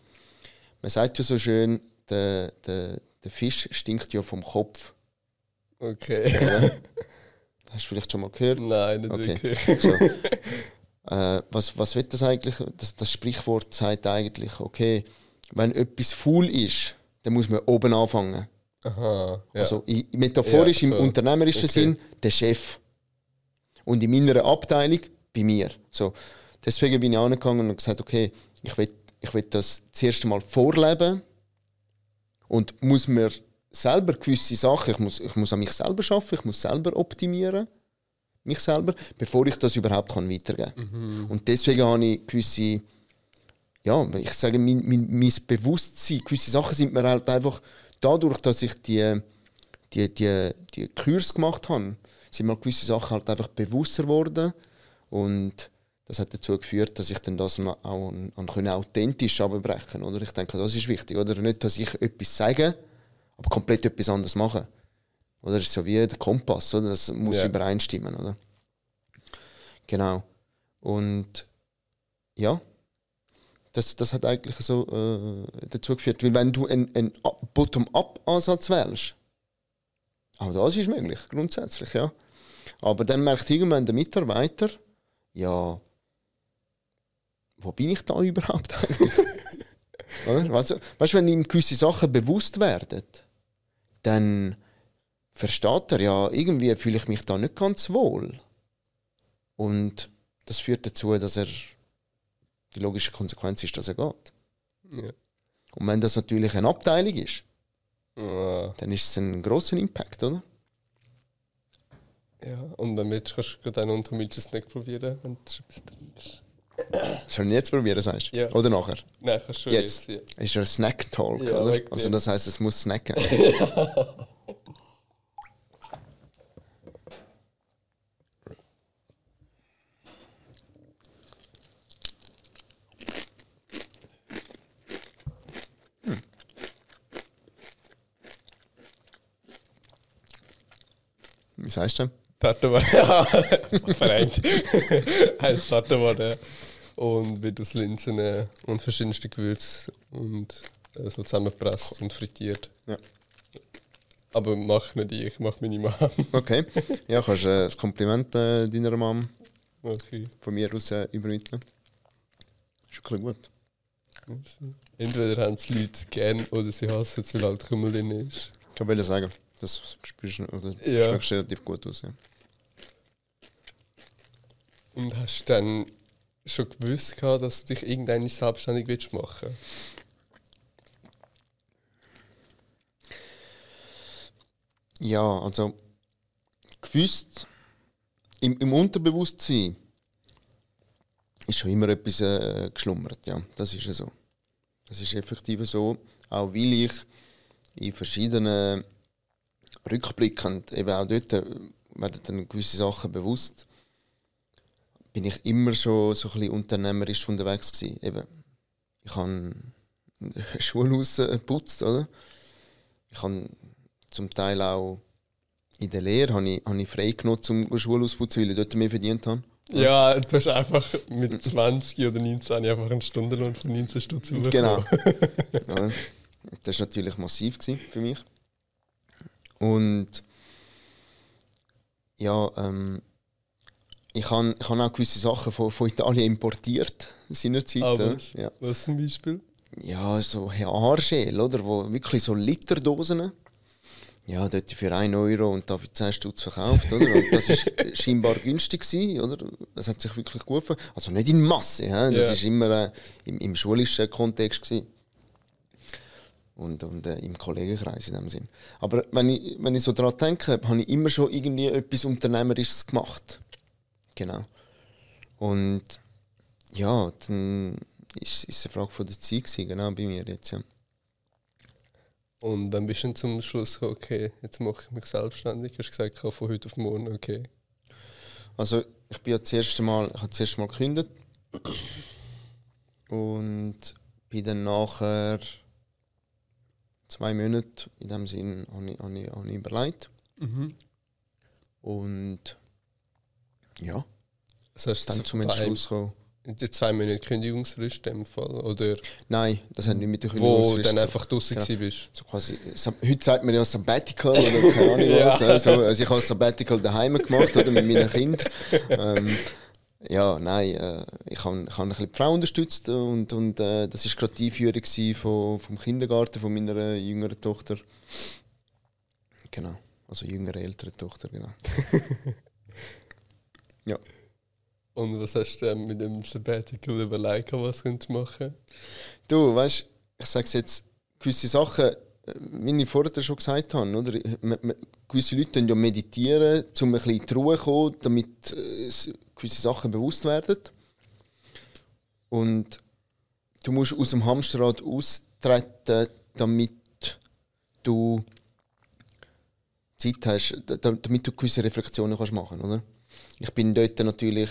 Man sagt ja so schön, der, der, der Fisch stinkt ja vom Kopf. Okay. Oder? Hast du vielleicht schon mal gehört? Nein, nicht okay. wirklich. So. Äh, was, was wird das eigentlich? Das, das Sprichwort sagt eigentlich, okay, wenn etwas faul ist, dann muss man oben anfangen. Aha, ja. Also metaphorisch ja, im unternehmerischen okay. Sinn der Chef. Und in meiner Abteilung bei mir. So. Deswegen bin ich angegangen und gesagt, okay, ich will, ich will das zuerst einmal vorleben und muss mir selber gewisse Sachen, ich muss, ich muss an mich selber schaffen, ich muss selber optimieren mich selber, bevor ich das überhaupt kann weitergeben kann. Mhm. Und deswegen habe ich gewisse, ja, ich sage, mein, mein, mein Bewusstsein, gewisse Sachen sind mir halt einfach dadurch, dass ich die, die, die, die Kurs gemacht habe, sind mir gewisse Sachen halt einfach bewusster geworden und das hat dazu geführt, dass ich dann das auch an, an authentisch abbrechen oder Ich denke, das ist wichtig. Oder nicht, dass ich etwas sage, aber komplett etwas anderes mache. Oder ist so wie der Kompass, oder? Das muss yeah. übereinstimmen, oder? Genau. Und ja, das, das hat eigentlich so äh, dazu geführt. Weil wenn du einen, Bottom-up-Ansatz wählst, Auch das ist möglich, grundsätzlich, ja. Aber dann merkt irgendwann der Mitarbeiter, ja, wo bin ich da überhaupt eigentlich? weißt, du, wenn ihm gewisse Sachen bewusst werden, dann versteht er ja, irgendwie fühle ich mich da nicht ganz wohl. Und das führt dazu, dass er die logische Konsequenz ist, dass er geht. Ja. Und wenn das natürlich eine Abteilung ist, Ah, dann ist es ein großer Impact, oder? ja. Und dann willst, kannst du einen untermilchen Snack probieren, wenn das etwas drin ist. Sollen wir jetzt probieren, sagst du? Ja. Oder nachher? Nein, kannst du schon Jetzt. jetzt. ja. Ist ja ein Snack-Talk, Ja, oder? Also das heisst, es muss snacken. Wie sagst du? Tatteware. Ja, vereint. heißt Tatteware. Und wird aus Linsen äh, und verschiedenste Gewürze und äh, so zusammengepresst und frittiert. Ja. Aber mach nicht ich, mach meine Mom. Okay. Ja, kannst äh, das Kompliment äh, deiner Mom Okay. von mir aus äh, übermitteln. Ist wirklich gut. Entweder haben es Leute gern oder sie hassen es, weil halt Kümmel drin ist. Ich wollte sagen, das spürst du, oder Ja. schmeckst relativ gut aus. Ja. Und hast du dann schon gewusst, gehabt, dass du dich irgendeine selbstständig willst machen Ja, also gewusst, im, im Unterbewusstsein ist schon immer etwas äh, geschlummert, ja. Das ist ja so. Das ist effektiv so, auch weil ich in verschiedenen rückblickend, eben auch dort äh, werden dann gewisse Sachen bewusst, bin ich immer schon so ein bisschen unternehmerisch unterwegs gewesen. Eben, ich habe Schulhaus äh, geputzt, oder? Ich habe zum Teil auch in der Lehre habe ich, habe ich frei genommen zum Schulhaus zu putzen, weil ich dort mehr verdient habe. Ja, du hast einfach mit 20 oder 19 einfach einen Stundenlohn von 19 Stutz. Genau. ja, das war natürlich massiv für mich. Und ja, ähm, ich habe ich hab auch gewisse Sachen von, von Italien importiert seinerzeit. Aber was, ja. was zum Beispiel? ja, so Haarschäl, oder? Wo wirklich so Literdosen. Ja, dort für 1 Euro und da für 10 Stutz verkauft, oder? Und das ist scheinbar günstig gewesen, oder? Das hat sich wirklich gut ver Also nicht in Masse, hä? das Ja. ist immer äh, im, im schulischen Kontext gewesen. Und, und äh, im Kollegenkreis in dem Sinn. Aber wenn ich, wenn ich so daran denke, habe ich immer schon irgendwie etwas Unternehmerisches gemacht. Genau. Und ja, dann ist es eine Frage von der Zeit gewesen, genau bei mir jetzt, ja. Und dann bist du dann zum Schluss gekommen, okay, jetzt mache ich mich selbstständig. Hast gesagt, ich kann von heute auf morgen, okay. Also ich bin ja das erste Mal, ich habe das erste Mal gekündigt und bin dann nachher zwei Monate in dem Sinn habe ich, habe ich, habe ich überlegt und ja, hast du dann zum Entschluss gekommen. Die zwei Monate Kündigungsfrist in dem Fall, oder Nein, das hat nicht mit der wo Kündigungsfrist dann einfach draußen Genau. ja. bist. so quasi, heute sagt man ja Sabbatical oder keine Ahnung Ja. was. Also, also ich habe Sabbatical daheim gemacht oder mit meinen Kindern. Ähm, ja, nein, äh, ich habe ich hab ein bisschen die Frau unterstützt und, und äh, das war gerade die Einführung von, vom Kindergarten von meiner jüngeren Tochter. Genau, also jüngere, ältere Tochter, genau. ja. Und was hast du mit dem Sabbatical überlegt, was du machen Du, weißt, ich sage jetzt, gewisse Sachen, äh, wie ich vorher schon gesagt habe, oder? Gewisse Leute ja meditieren, um ein bisschen in die Ruhe zu kommen, damit äh, gewisse Sachen bewusst werden. Und du musst aus dem Hamsterrad austreten, damit du Zeit hast, da- da- damit du gewisse Reflexionen kannst machen kannst. Ich bin dort natürlich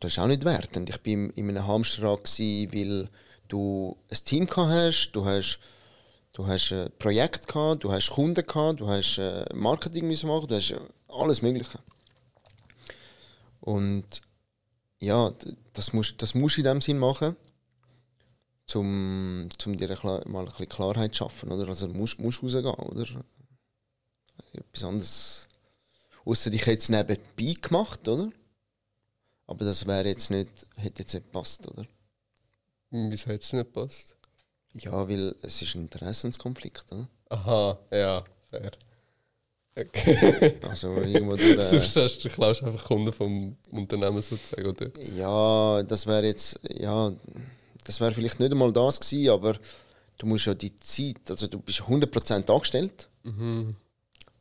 das ist auch nicht wertend. Ich bin in einem Hamsterrad, gewesen, weil du ein Team hast, du hast, du hast ein Projekt gehabt, du hast Kunden gehabt, du hast äh, Marketing müssen machen, du hast äh, alles Mögliche. Und ja, das musst, das musst du in dem Sinn machen, um, um dir mal ein bisschen Klarheit zu schaffen. Oder? Also du musst, musst rausgehen, oder? etwas anderes. Außer ich hätte es nebenbei gemacht, oder? Aber das wäre jetzt nicht, hätte jetzt nicht gepasst, oder? Wieso hat es nicht gepasst? Ja, weil es ist ein Interessenskonflikt, oder? Aha, ja, fair. Also irgendwo durch, äh, Sonst hast du, klaust einfach Kunden vom Unternehmen sozusagen, oder? Ja, das wäre jetzt, ja, das wäre vielleicht nicht einmal das gewesen, aber du musst ja die Zeit, also du bist 100% angestellt Mhm.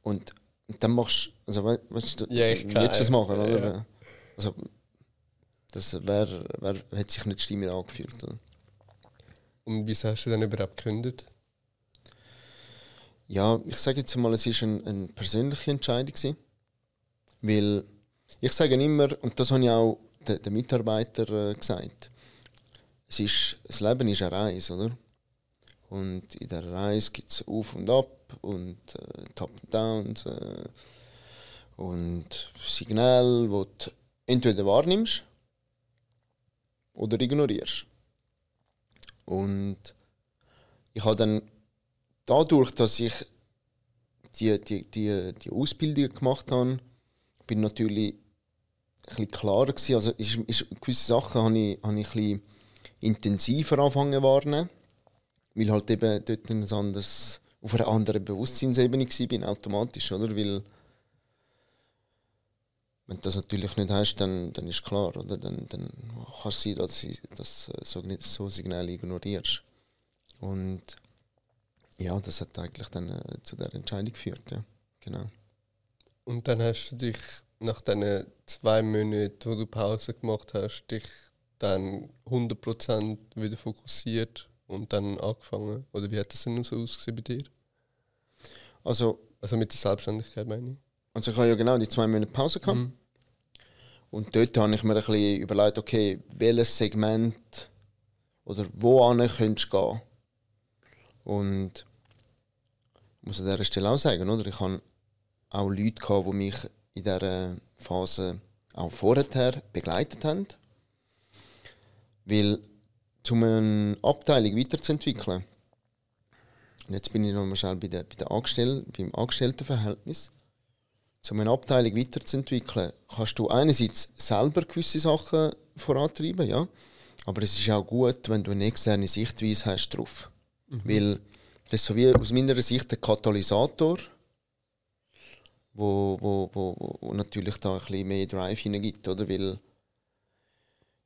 und, dann machst also we- weißt du, Ja, ich willst kann, du das machen, oder? ja. Also, das wäre, wär, hätte sich nicht stimmig angefühlt, oder? Und wieso hast du dann überhaupt gekündigt? Ja, ich sage jetzt mal, es war ein, eine persönliche Entscheidung. Gewesen, weil ich sage immer, und das habe ich auch den, den Mitarbeitern äh, gesagt, es ist, das Leben ist eine Reise, oder? Und in dieser Reise gibt es Auf und Ab und äh, Top und Downs äh, und Signale, die du entweder wahrnimmst oder ignorierst. Und ich habe dann dadurch, dass ich die, die, die, die Ausbildung gemacht habe, bin natürlich ein klarer gewesen. Also ist, ist, gewisse Sachen habe ich, habe ich ein intensiver angefangen wahrnehmen, weil halt eben dort ein anderes, auf einer anderen Bewusstseinsebene war, bin automatisch, oder? Weil wenn du das natürlich nicht hast, dann, dann ist klar, oder? Dann, dann kann es sein, dass du das so, so Signale ignorierst. Und ja, das hat eigentlich dann äh, zu der Entscheidung geführt, ja. Genau. Und dann hast du dich nach diesen zwei Monaten, wo du Pause gemacht hast, dich dann 100% wieder fokussiert und dann angefangen? Oder wie hat das denn so ausgesehen bei dir? Also, Also mit der Selbstständigkeit meine ich. also ich habe ja genau die zwei Monate Pause gehabt. Mhm. Und dort habe ich mir ein bisschen überlegt, okay, welches Segment oder wohin könntest du gehen? Und ich muss an dieser Stelle auch sagen, oder? ich habe auch Leute gehabt, die mich in dieser Phase auch vorher begleitet haben. Weil, um eine Abteilung weiterzuentwickeln, und jetzt bin ich noch mal schnell bei der, bei der Angestell, beim Angestelltenverhältnis, um eine Abteilung weiterzuentwickeln, kannst du einerseits selber gewisse Sachen vorantreiben, ja. Aber es ist auch gut, wenn du eine externe Sichtweise hast drauf. Weil das ist so wie aus meiner Sicht der Katalysator, wo, wo, wo, wo natürlich da ein bisschen mehr Drive hineingibt, oder? Weil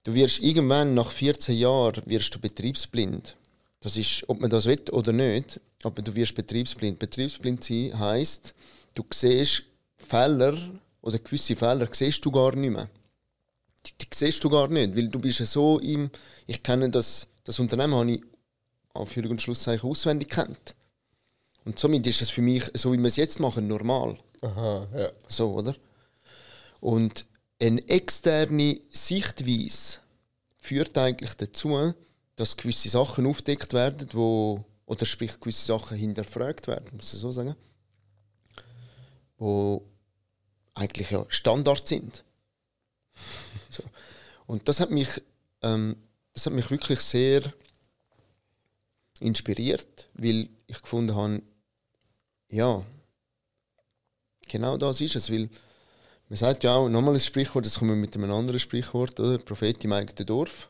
du wirst irgendwann nach 14 Jahren wirst du betriebsblind. Das ist, ob man das will oder nicht, aber du wirst betriebsblind. Betriebsblind sein heisst, du siehst Fehler oder gewisse Fehler siehst du gar nicht mehr. Die, die siehst du gar nicht, weil du bist ja so im, ich kenne das, das Unternehmen habe ich Anführungs- und Schlusszeichen auswendig kennt. Und somit ist es für mich, so wie wir es jetzt machen, normal. Aha, ja. So, oder? Und eine externe Sichtweise führt eigentlich dazu, dass gewisse Sachen aufdeckt werden, wo, oder sprich gewisse Sachen hinterfragt werden, muss ich so sagen, wo eigentlich ja Standard sind. So. Und das hat mich, ähm, das hat mich wirklich sehr inspiriert, weil ich gefunden habe, ja, genau das ist es, weil man sagt ja auch, nochmal ein Sprichwort, das kommen wir mit einem anderen Sprichwort, oder? Prophet im eigenen Dorf.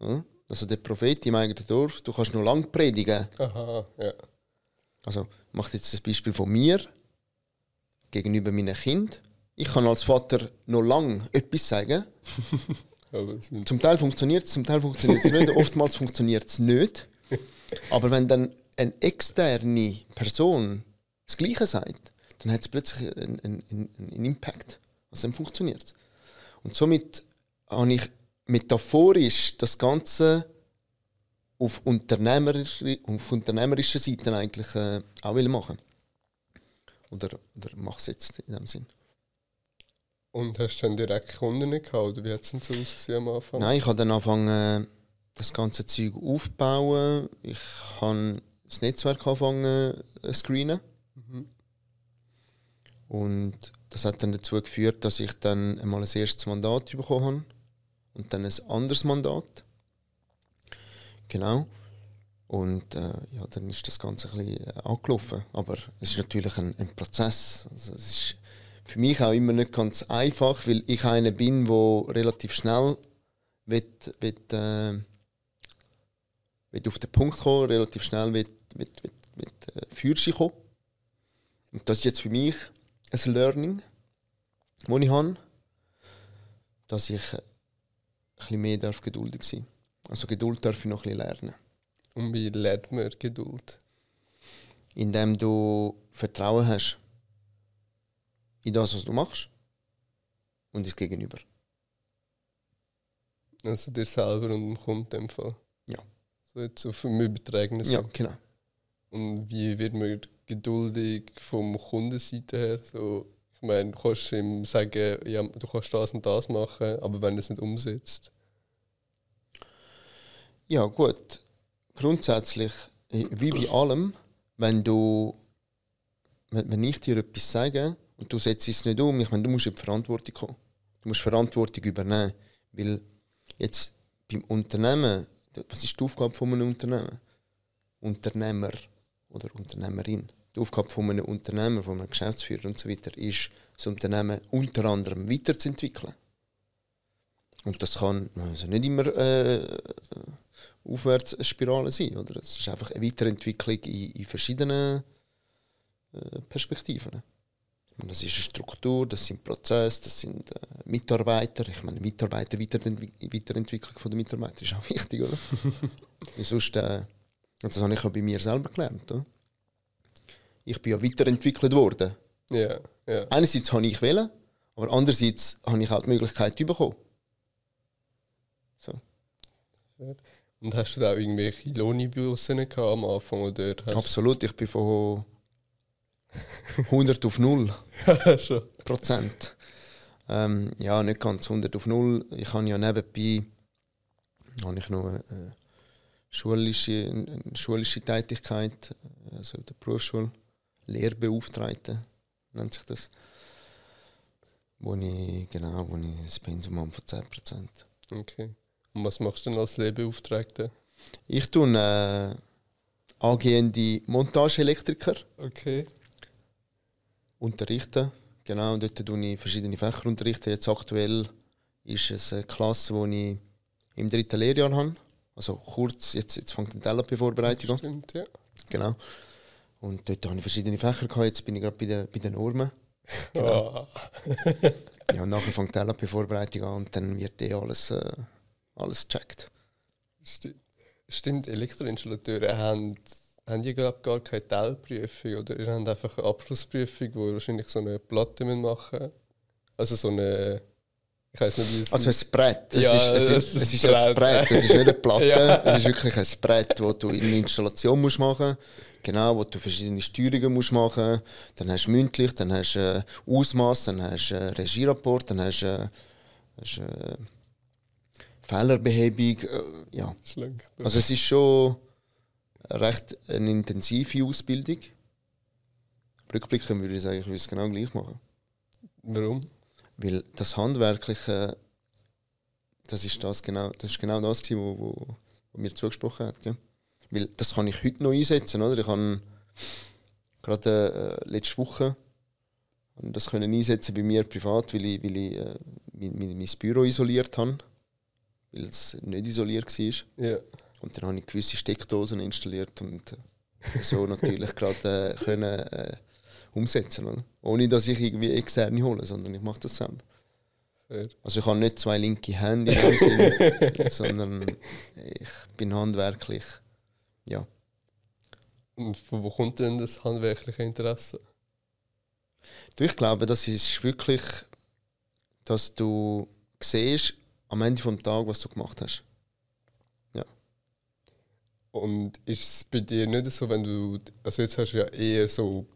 Ja? Also der Prophet im eigenen Dorf, du kannst noch lange predigen. Aha, ja. Also, ich mache jetzt das Beispiel von mir gegenüber meinem Kind. Ich kann als Vater noch lange etwas sagen. Zum Teil funktioniert es, zum Teil funktioniert es nicht, oftmals funktioniert es nicht. Aber wenn dann eine externe Person das Gleiche sagt, dann hat es plötzlich einen, einen, einen Impact. Also dann funktioniert es. Und somit habe ich metaphorisch das Ganze auf unternehmerischer, auf unternehmerischer Seite eigentlich äh, auch will machen. Oder, oder mache es jetzt in dem Sinn. Und hast du dann direkt Kunden gehabt? Oder wie hat es denn so ausgesehen am Anfang? Nein, ich habe dann angefangen, das ganze Zeug aufzubauen. Ich habe das Netzwerk angefangen zu screenen. Mhm. Und das hat dann dazu geführt, dass ich dann einmal ein erstes Mandat bekommen habe und dann ein anderes Mandat. Genau. Und äh, ja, dann ist das Ganze ein bisschen äh, angelaufen. Aber es ist natürlich ein, ein Prozess. Also es ist für mich auch immer nicht ganz einfach, weil ich einer bin, der relativ schnell will, will, äh, will auf den Punkt kommen, relativ schnell will, will, will, will äh, Führerschein kommen. Und das ist jetzt für mich ein Learning, das ich habe, dass ich ein bisschen mehr darf geduldig sein darf. Also Geduld darf ich noch ein bisschen lernen. Und wie lernt man Geduld? Indem du Vertrauen hast in das, was du machst und ins Gegenüber. Also dir selber und dem Kunden in dem Fall? Ja. So jetzt auf dem übertragenen Ja, genau. Und wie wird man geduldig vom Kundenseite her? So, ich meine, du kannst ihm sagen, ja, du kannst das und das machen, aber wenn er es nicht umsetzt. Ja, gut. Grundsätzlich, wie bei allem, wenn du, wenn ich dir etwas sage und du setzt es nicht um, ich meine, du musst in die Verantwortung kommen. Du musst Verantwortung übernehmen. Weil jetzt beim Unternehmen, was ist die Aufgabe von einem Unternehmen? Unternehmer oder Unternehmerin. Die Aufgabe von einem Unternehmer, von einem Geschäftsführer und so weiter, ist, das Unternehmen unter anderem weiterzuentwickeln. Und das kann also nicht immer äh, Aufwärtsspirale sein. Oder? Es ist einfach eine Weiterentwicklung in, in verschiedenen äh, Perspektiven. Das ist eine Struktur, das sind Prozesse, das sind äh, Mitarbeiter. Ich meine, Mitarbeiter, Weiterentwick Weiterentwicklung der Mitarbeiter ist auch wichtig, oder? Sonst, äh, und das habe ich auch bei mir selber gelernt. Oder? Ich bin ja weiterentwickelt worden. Ja, ja. Einerseits habe ich wählen, aber andererseits habe ich auch die Möglichkeit bekommen. So. Und hast du da auch irgendwelche Lohneinbußen am Anfang? Oder Absolut, ich bin von 100 auf 0 Schon. Prozent. Ähm, ja, nicht ganz 100 auf 0. Ich habe ja nebenbei habe ich noch eine schulische, eine schulische Tätigkeit, also der Berufsschule, Lehrbeauftragte nennt sich das. Wo ich, genau, wo ich ein Pensum habe von 10%. Okay. Und was machst du denn als Lehrbeauftragter? Ich tue äh, angehende Montageelektriker Okay. Unterrichten. Genau, dort tue ich verschiedene Fächer unterrichten. Jetzt aktuell ist es eine Klasse, die ich im dritten Lehrjahr habe. Also kurz, jetzt, jetzt fängt die LAP-Vorbereitung an. Stimmt, ja. Genau. Und dort habe ich verschiedene Fächer gehabt. Jetzt bin ich gerade bei den, bei den Normen. Genau. Ah, Ja, und nachher fängt die LAP-Vorbereitung an und dann wird eh alles, äh, alles gecheckt. stimmt. Stimmt, Elektroinstallateure haben, haben die glaub, gar keine Teilprüfung oder ihr habt einfach eine Abschlussprüfung, wo ihr wahrscheinlich so eine Platte machen müsst. Also so eine. Ich weiß nicht, wie es Also ein Brett. Es Ja, ist, es, ist, es ist ein Brett. Es ist nicht eine Platte. Ja. Es ist wirklich ein Brett, das du in der Installation musst machen musst. Genau, wo du verschiedene Steuerungen musst machen Dann hast du mündlich, dann hast du äh, Ausmaß, dann hast du äh, Regierapport, dann hast du äh, hast, äh, Fehlerbehebung. Äh, ja. Also es ist schon recht eine intensive Ausbildung. Rückblickend würde ich sagen, ich würde es genau gleich machen. Warum? Weil das Handwerkliche, das ist das genau, das ist genau das gewesen, wo, wo, wo mir zugesprochen hat. Gell? Weil das kann ich heute noch einsetzen, oder? Ich kann gerade äh, letzte Woche habe das können einsetzen bei mir privat, weil ich, weil ich äh, mein, mein, mein Büro isoliert habe, weil es nicht isoliert war. Ja. Und dann habe ich gewisse Steckdosen installiert und äh, so natürlich gerade äh, können äh, umsetzen, oder? Ohne dass ich irgendwie externe hole, sondern ich mache das selber. Also ich habe nicht zwei linke Hände in dem Sinne, sondern ich bin handwerklich, ja. Und von wo kommt denn das handwerkliche Interesse? Du, ich glaube, das ist wirklich, dass du siehst am Ende des Tages, was du gemacht hast. Und ist es bei dir nicht so, wenn du. Also jetzt hast du ja eher so.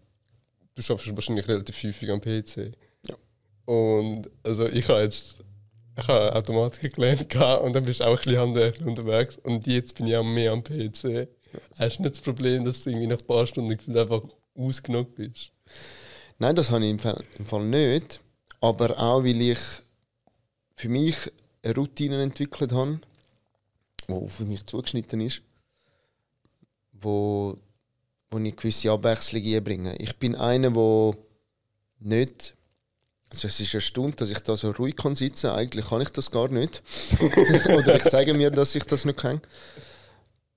Du schaffst wahrscheinlich relativ häufig am PC. Ja. Und also ich habe jetzt. Ich habe Automatik gelernt gehabt und dann bist du auch ein bisschen handwerklich unterwegs. Und jetzt bin ich auch mehr am PC. Hast du nicht das Problem, dass du irgendwie nach ein paar Stunden einfach ausgenockt bist? Nein, das habe ich im Fall, im Fall nicht. Aber auch, weil ich für mich eine Routine entwickelt habe, die für mich zugeschnitten ist. Wo, wo ich gewisse Abwechslung einbringe. Ich bin einer, der nicht also es ist erstaunt, dass ich da so ruhig kann sitzen kann. Eigentlich kann ich das gar nicht. Oder ich sage mir, dass ich das nicht kann.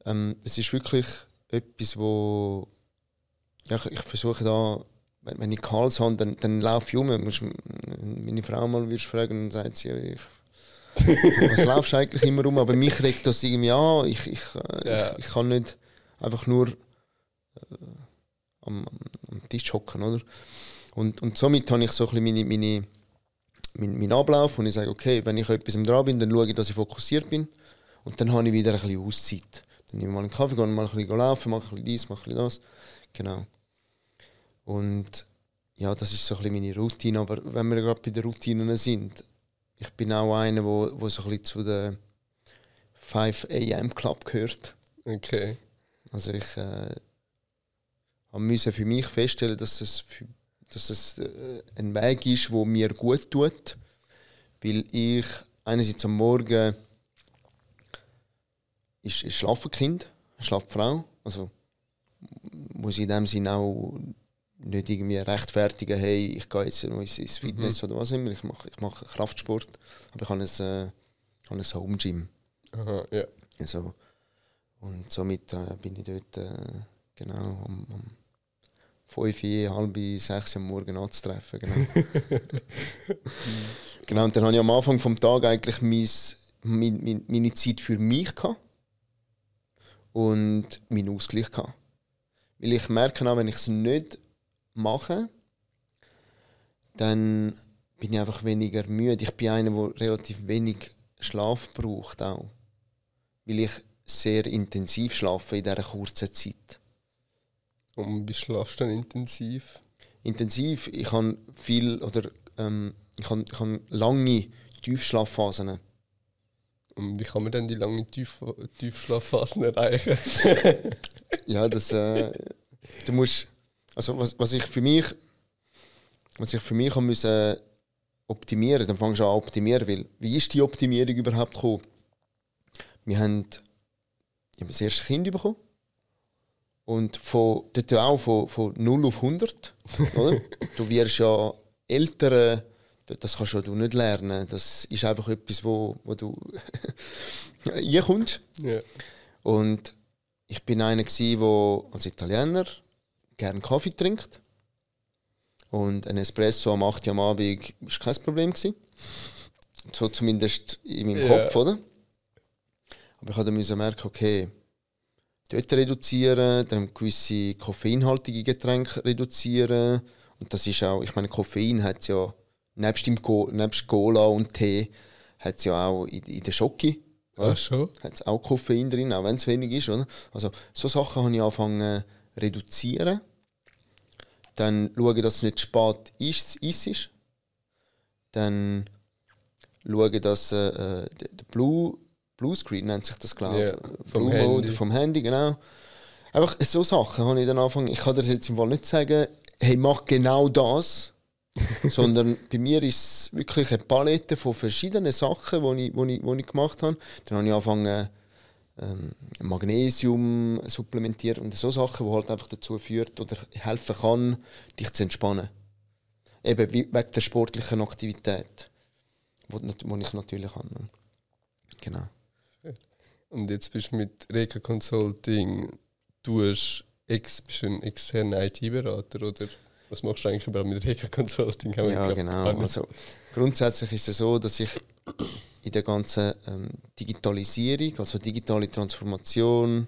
Ähm, es ist wirklich etwas, wo ja, ich, ich versuche da, wenn, wenn ich Hals habe, dann, dann laufe ich um. Musst, meine Frau mal würdest fragen, dann sagt sie, ich, was laufst du eigentlich immer um? Aber mich regt das irgendwie an. Ich, ich, äh, ja. ich, ich, kann nicht einfach nur äh, am, am Tisch hocken, oder? Und, und somit habe ich so ein meine, meine, meinen, meinen Ablauf und ich sage, okay, wenn ich etwas dran bin, dann schaue ich, dass ich fokussiert bin und dann habe ich wieder ein bisschen Auszeit. Dann nehme ich mal einen Kaffee, gehe mal ein bisschen laufen, mache ein bisschen dies, mache ein bisschen das. Genau. Und ja, das ist so ein bisschen meine Routine. Aber wenn wir gerade bei den Routinen sind, ich bin auch einer, wo so ein bisschen zu der 5 AM Club gehört. Okay. Also ich äh, musste für mich feststellen, dass es dass es äh, ein Weg ist, wo mir gut tut, weil ich einerseits am Morgen ist, ist Schlafenkind, Schlaffrau, also muss ich in dem Sinne auch nicht irgendwie rechtfertigen, hey, ich gehe jetzt ins Fitness mhm. oder was immer, ich mache, ich mache Kraftsport, aber ich habe ein, äh, ein Home Gym. Aha, ja. Also, und somit äh, bin ich dort äh, genau am, am fünf, halb sechs am Morgen anzutreffen. Genau. genau, und dann hatte ich am Anfang des Tages eigentlich mein, mein, meine Zeit für mich gehabt und meinen Ausgleich gehabt. Weil ich merke auch, wenn ich es nicht mache, dann bin ich einfach weniger müde. Ich bin einer, der relativ wenig Schlaf braucht auch. Weil ich sehr intensiv schlafe in dieser kurzen Zeit. Und wie schlafst du dann intensiv? Intensiv, ich habe viel oder ähm, ich habe, ich habe lange Tiefschlafphasen. Und wie kann man denn die langen Tief Tiefschlafphasen erreichen? ja, das äh, du musst also was, was ich für mich was ich für mich haben müssen optimieren, dann fangst du an optimieren, weil wie ist die Optimierung überhaupt gekommen? Wir haben, ich habe das erste Kind bekommen und von, dort auch von, von 0 auf 100. Oder? du wirst ja älter, das kannst du nicht lernen. Das ist einfach etwas, wo, wo du reinkommst. Yeah. Und ich bin einer, der als Italiener gerne Kaffee trinkt. Und ein Espresso am 8 Uhr am Abend war kein Problem. Gewesen. So zumindest in meinem yeah. Kopf, oder? Aber ich musste merken, okay, dort reduzieren, dann gewisse koffeinhaltige Getränke reduzieren. Und das ist auch, ich meine, Koffein hat ja, nebst, dem Go, nebst Cola und Tee, hat es ja auch in, in der Schocke. Ach schon? Hat es auch Koffein drin, auch wenn es wenig ist. Oder? Also, so Sachen habe ich angefangen zu reduzieren. Dann schaue, dass es nicht spät ist, ist. Dann schaue, dass äh, äh der Blue Bluescreen nennt sich das, glaube ich. Yeah, vom, Handy. vom Handy, genau. Einfach so Sachen habe ich dann angefangen. Ich kann dir jetzt im Fall nicht sagen, hey, mach genau das. sondern bei mir ist es wirklich eine Palette von verschiedenen Sachen, die ich, die ich, die ich gemacht habe. Dann habe ich angefangen, ähm, Magnesium supplementieren und so Sachen, die halt einfach dazu führt oder helfen kann, dich zu entspannen. Eben wegen der sportlichen Aktivität, die ich natürlich habe. Genau. Und jetzt bist du mit Reka Consulting, du bist, ex, bist ein externer IT-Berater oder was machst du eigentlich überhaupt mit Reka Consulting? ja, glaub, genau. Also, grundsätzlich ist es so, dass ich in der ganzen ähm, Digitalisierung, also digitale Transformation,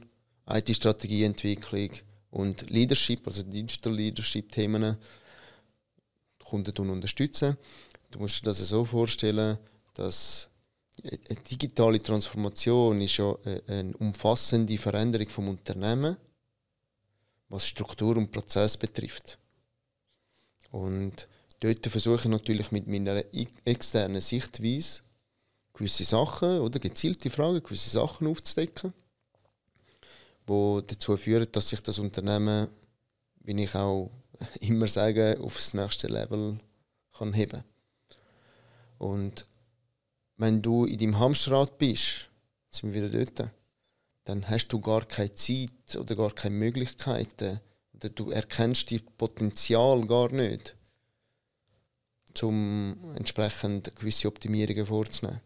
IT-Strategieentwicklung und Leadership, also Digital Leadership-Themen, Kunden unterstützen. Du musst dir das so vorstellen, dass eine digitale Transformation ist ja eine umfassende Veränderung vom Unternehmen, was Struktur und Prozess betrifft. Und dort versuche ich natürlich mit meiner externen Sichtweise gewisse Sachen oder gezielte Fragen, gewisse Sachen aufzudecken, wo dazu führen, dass sich das Unternehmen, wie ich auch immer sage, aufs nächste Level kann heben. Und wenn du in deinem Hamsterrad bist, sind wir wieder dort, dann hast du gar keine Zeit oder gar keine Möglichkeiten oder du erkennst das Potenzial gar nicht, um entsprechend gewisse Optimierungen vorzunehmen.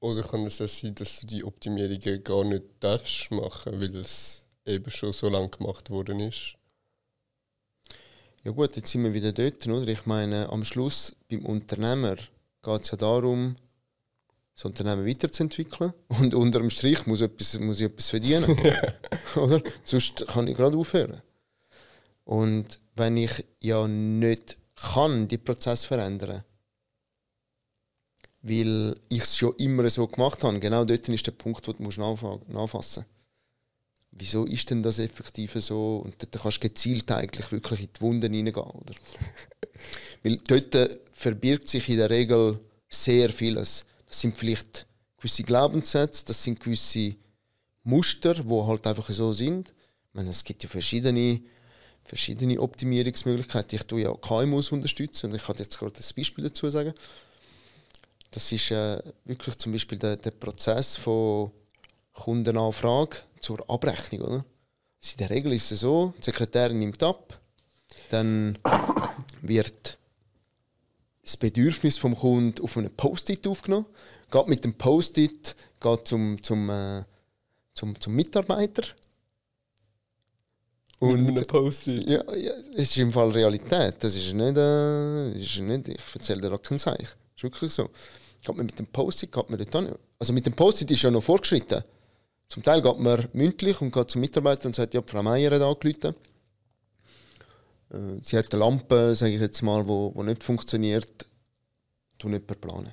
Oder kann es auch sein, dass du die Optimierungen gar nicht darfst machen, weil es eben schon so lange gemacht worden ist? Ja gut, jetzt sind wir wieder dort, oder? Ich meine, am Schluss beim Unternehmer geht es ja darum, das Unternehmen weiterzuentwickeln. Und unter dem Strich muss, etwas, muss ich etwas verdienen. oder? Sonst kann ich gerade aufhören. Und wenn ich ja nicht kann, die Prozess verändern, weil ich es schon immer so gemacht habe, genau dort ist der Punkt, wo du musst nachfassen musst wieso ist denn das effektiv so? Und dort kannst du gezielt eigentlich wirklich in die Wunden hineingehen. Oder? Weil dort verbirgt sich in der Regel sehr vieles. Das sind vielleicht gewisse Glaubenssätze, das sind gewisse Muster, die halt einfach so sind. Ich meine, es gibt ja verschiedene, verschiedene Optimierungsmöglichkeiten. Ich tue ja KMUs unterstützen und ich kann jetzt gerade ein Beispiel dazu sagen. Das ist äh, wirklich zum Beispiel der, der Prozess von Kundenanfrage zur Abrechnung. Oder? Also in der Regel ist es so, die Sekretärin nimmt ab, dann wird das Bedürfnis vom Kunden auf einem Post-it aufgenommen, geht mit dem Post-it zum, zum, äh, zum, zum Mitarbeiter. Und mit einem Post-it? Ja, ja, es ist im Fall Realität. Das ist nicht, äh, das ist nicht ich erzähle dir auch kein Zeichen. Das ist wirklich so. Geht man mit dem Post-it, geht man dort an. Also mit dem Post-it ist ja noch vorgeschritten. Zum Teil geht man mündlich und geht zum Mitarbeiter und sagt, ja, Frau Meier hat angerufen. Äh, sie hat eine Lampe, sage ich jetzt mal, wo, wo nicht funktioniert. Du nicht planen.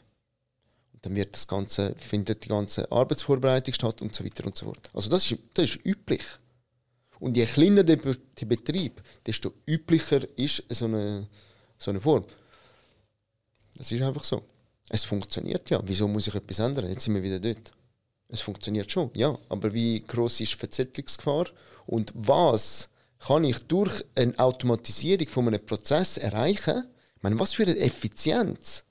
Und dann wird das Ganze, findet die ganze Arbeitsvorbereitung statt und so weiter und so fort. Also das ist, das ist üblich. Und je kleiner der, der Betrieb, desto üblicher ist so eine, so eine Form. Das ist einfach so. Es funktioniert ja. Wieso muss ich etwas ändern? Jetzt sind wir wieder dort. Es funktioniert schon, ja. Aber wie groß ist die Verzettelungsgefahr? Und was kann ich durch eine Automatisierung von einem Prozess erreichen? Ich meine, was für eine Effizienz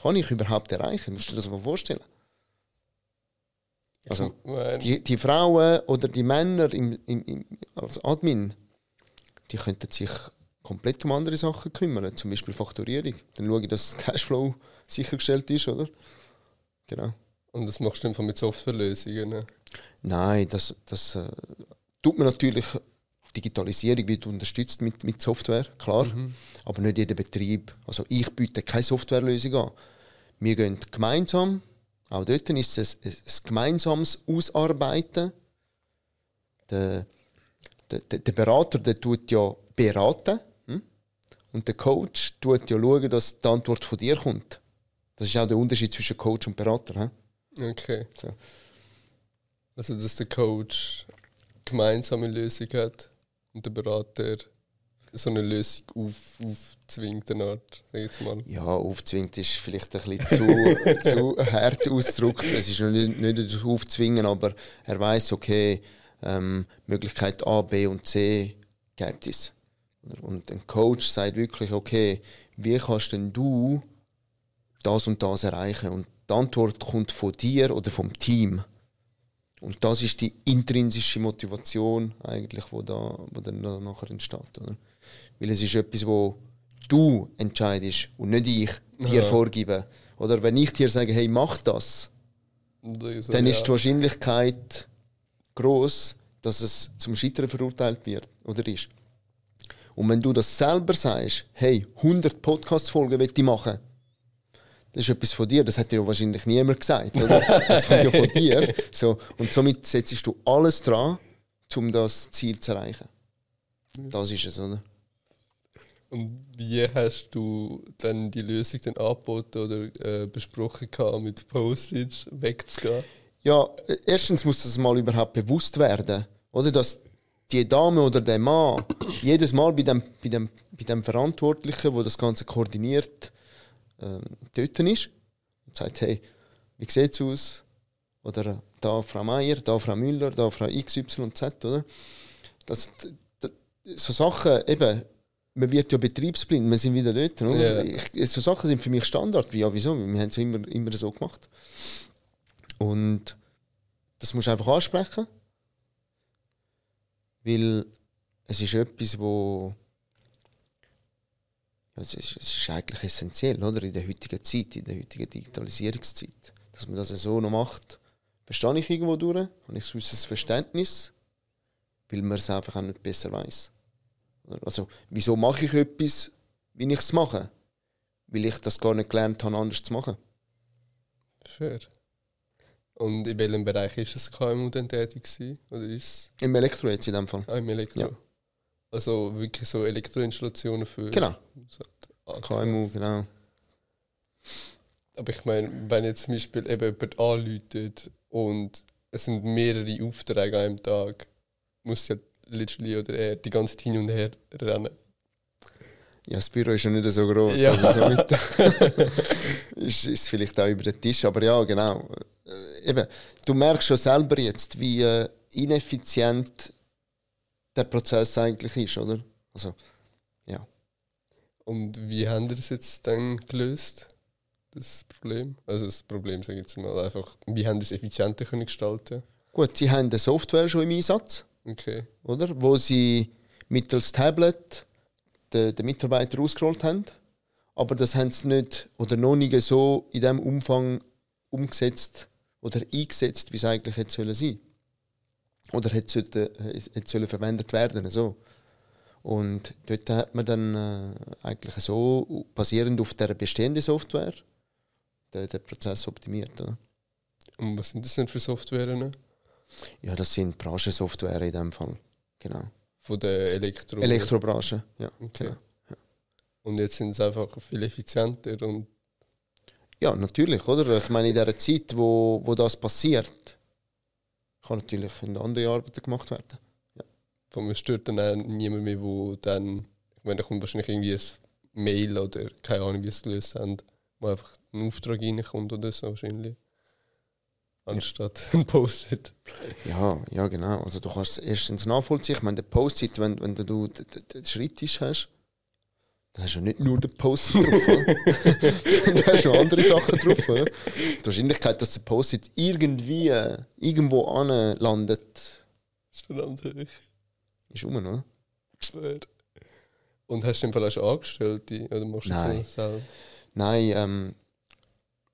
kann ich überhaupt erreichen? Musst du dir das mal vorstellen? Also, die, die Frauen oder die Männer im, im, im, als Admin, die könnten sich komplett um andere Sachen kümmern, zum Beispiel Faktorierung. Dann schaue ich, dass Cashflow sichergestellt ist, oder? Genau. Und das machst du einfach mit Softwarelösungen? Ne? Nein, das, das äh, tut man natürlich. Digitalisierung wird unterstützt mit, mit Software, klar. Mhm. Aber nicht jeder Betrieb. Also ich biete keine Softwarelösung an. Wir gehen gemeinsam, auch dort ist es ein, ein gemeinsames Ausarbeiten. Der, der, der Berater der tut ja beraten hm? und der Coach tut ja schauen, dass die Antwort von dir kommt. Das ist auch der Unterschied zwischen Coach und Berater. Hm? Okay. So. Also, dass der Coach gemeinsame Lösung hat und der Berater so eine Lösung auf, aufzwingt, eine Art, sag jetzt mal. Ja, aufzwingt ist vielleicht ein bisschen zu, zu hart ausgedrückt. Es ist nicht, nicht Aufzwingen, aber er weiß, okay, ähm, Möglichkeit A, B und C gibt es. Und ein Coach sagt wirklich, okay, wie kannst denn du das und das erreichen? Und die Antwort kommt von dir oder vom Team. Und das ist die intrinsische Motivation eigentlich, wo da, wo dann nachher entsteht, oder? Weil es ist etwas, wo du entscheidest und nicht ich dir ja. vorgebe. Oder wenn ich dir sage, hey, mach das, so, dann ist die Wahrscheinlichkeit groß, dass es zum Scheitern verurteilt wird oder ist. Und wenn du das selber sagst, hey, 100 Podcast-Folgen will ich machen, das ist etwas von dir, das hat dir wahrscheinlich niemand gesagt, oder? Das kommt ja von dir. So, und somit setzt du alles dran, um das Ziel zu erreichen. Das ist es, oder? Und wie hast du dann die Lösung dann angeboten oder äh, besprochen mit Post-its wegzugehen? Ja, erstens muss das mal überhaupt bewusst werden, oder? Dass die Dame oder der Mann jedes Mal bei dem, bei dem, bei dem Verantwortlichen, der das Ganze koordiniert, ähm, dort ist und sagt, hey, wie sieht es aus? Oder da Frau Meier, da Frau Müller, da Frau XYZ, oder? Das, das, so Sachen, eben, man wird ja betriebsblind, wir sind wieder dort. Oder? Yeah. Ich, so Sachen sind für mich Standard. Ja, wieso? Wir haben es immer, immer so gemacht. Und das musst du einfach ansprechen. Weil es ist etwas, wo es, ist, es ist eigentlich essentiell, oder? In der heutigen Zeit, in der heutigen Digitalisierungszeit. Dass man das so noch macht, verstehe ich irgendwo durch, habe ich ein gewisses Verständnis, weil man es einfach auch nicht besser weiß. Also, wieso mache ich etwas, wie ich es mache? Weil ich das gar nicht gelernt habe, anders zu machen. Fair. Und in welchem Bereich ist es KMU denn tätig gewesen? Oder ist Im Elektro jetzt in dem Fall. Ah, im Elektro. Ja. Also wirklich so Elektroinstallationen für Genau. KMU, genau. Aber ich meine, wenn jetzt zum Beispiel eben jemand anläutet und es sind mehrere Aufträge an einem Tag, muss ja literally oder er die ganze Zeit hin und her rennen. Ja, das Büro ist ja nicht so groß. Ja. Also somit ist es vielleicht auch über den Tisch. Aber ja, genau. Äh, Eben, du merkst schon selber jetzt, wie äh, ineffizient der Prozess eigentlich ist, oder? Also, ja. Und wie haben wir das jetzt dann gelöst? Das Problem? Also das Problem, sage ich jetzt mal einfach, wie haben wir es effizienter können gestalten Gut, sie haben eine Software schon im Einsatz, Okay. oder? Wo sie mittels Tablet den, den Mitarbeiter ausgerollt haben. Aber das haben sie nicht oder noch nicht so in dem Umfang umgesetzt oder eingesetzt, wie es eigentlich hätte sollen sein. Oder hätte, sollte, hätte sollen verwendet werden. So. Und dort hat man dann äh, eigentlich so, basierend auf der bestehenden Software, den, den Prozess optimiert. Oder? Und was sind das denn für Softwaren? Ja, das sind Branchensoftware in dem Fall. Genau. Von der Elektro. Elektrobranche, ja. Okay. Genau. Und jetzt sind es einfach viel effizienter und Ja, natürlich, oder? Ich meine, in dieser Zeit, wo, wo das passiert, kann natürlich eine andere Arbeit gemacht werden. von mir stört dann auch niemand mehr, wo dann, ich meine, da kommt wahrscheinlich irgendwie ein Mail oder keine Ahnung, wie es gelöst haben, wo einfach ein Auftrag reinkommt oder so wahrscheinlich. Anstatt ein Post-it. Ja, ja, genau. Also du kannst es erstens nachvollziehen. Ich meine, der Post-it, wenn, wenn du den Schreibtisch hast, dann hast du nicht nur den Post-it drauf. dann hast du noch andere Sachen drauf. Oder? Die Wahrscheinlichkeit, dass der Post-it irgendwie äh, irgendwo anlandet, Das ist verdammt hoch. ist um, oder? Schwer. Und hast du im Fall auch schon Angestellte? Oder machst du Nein. das selber? Nein, ähm,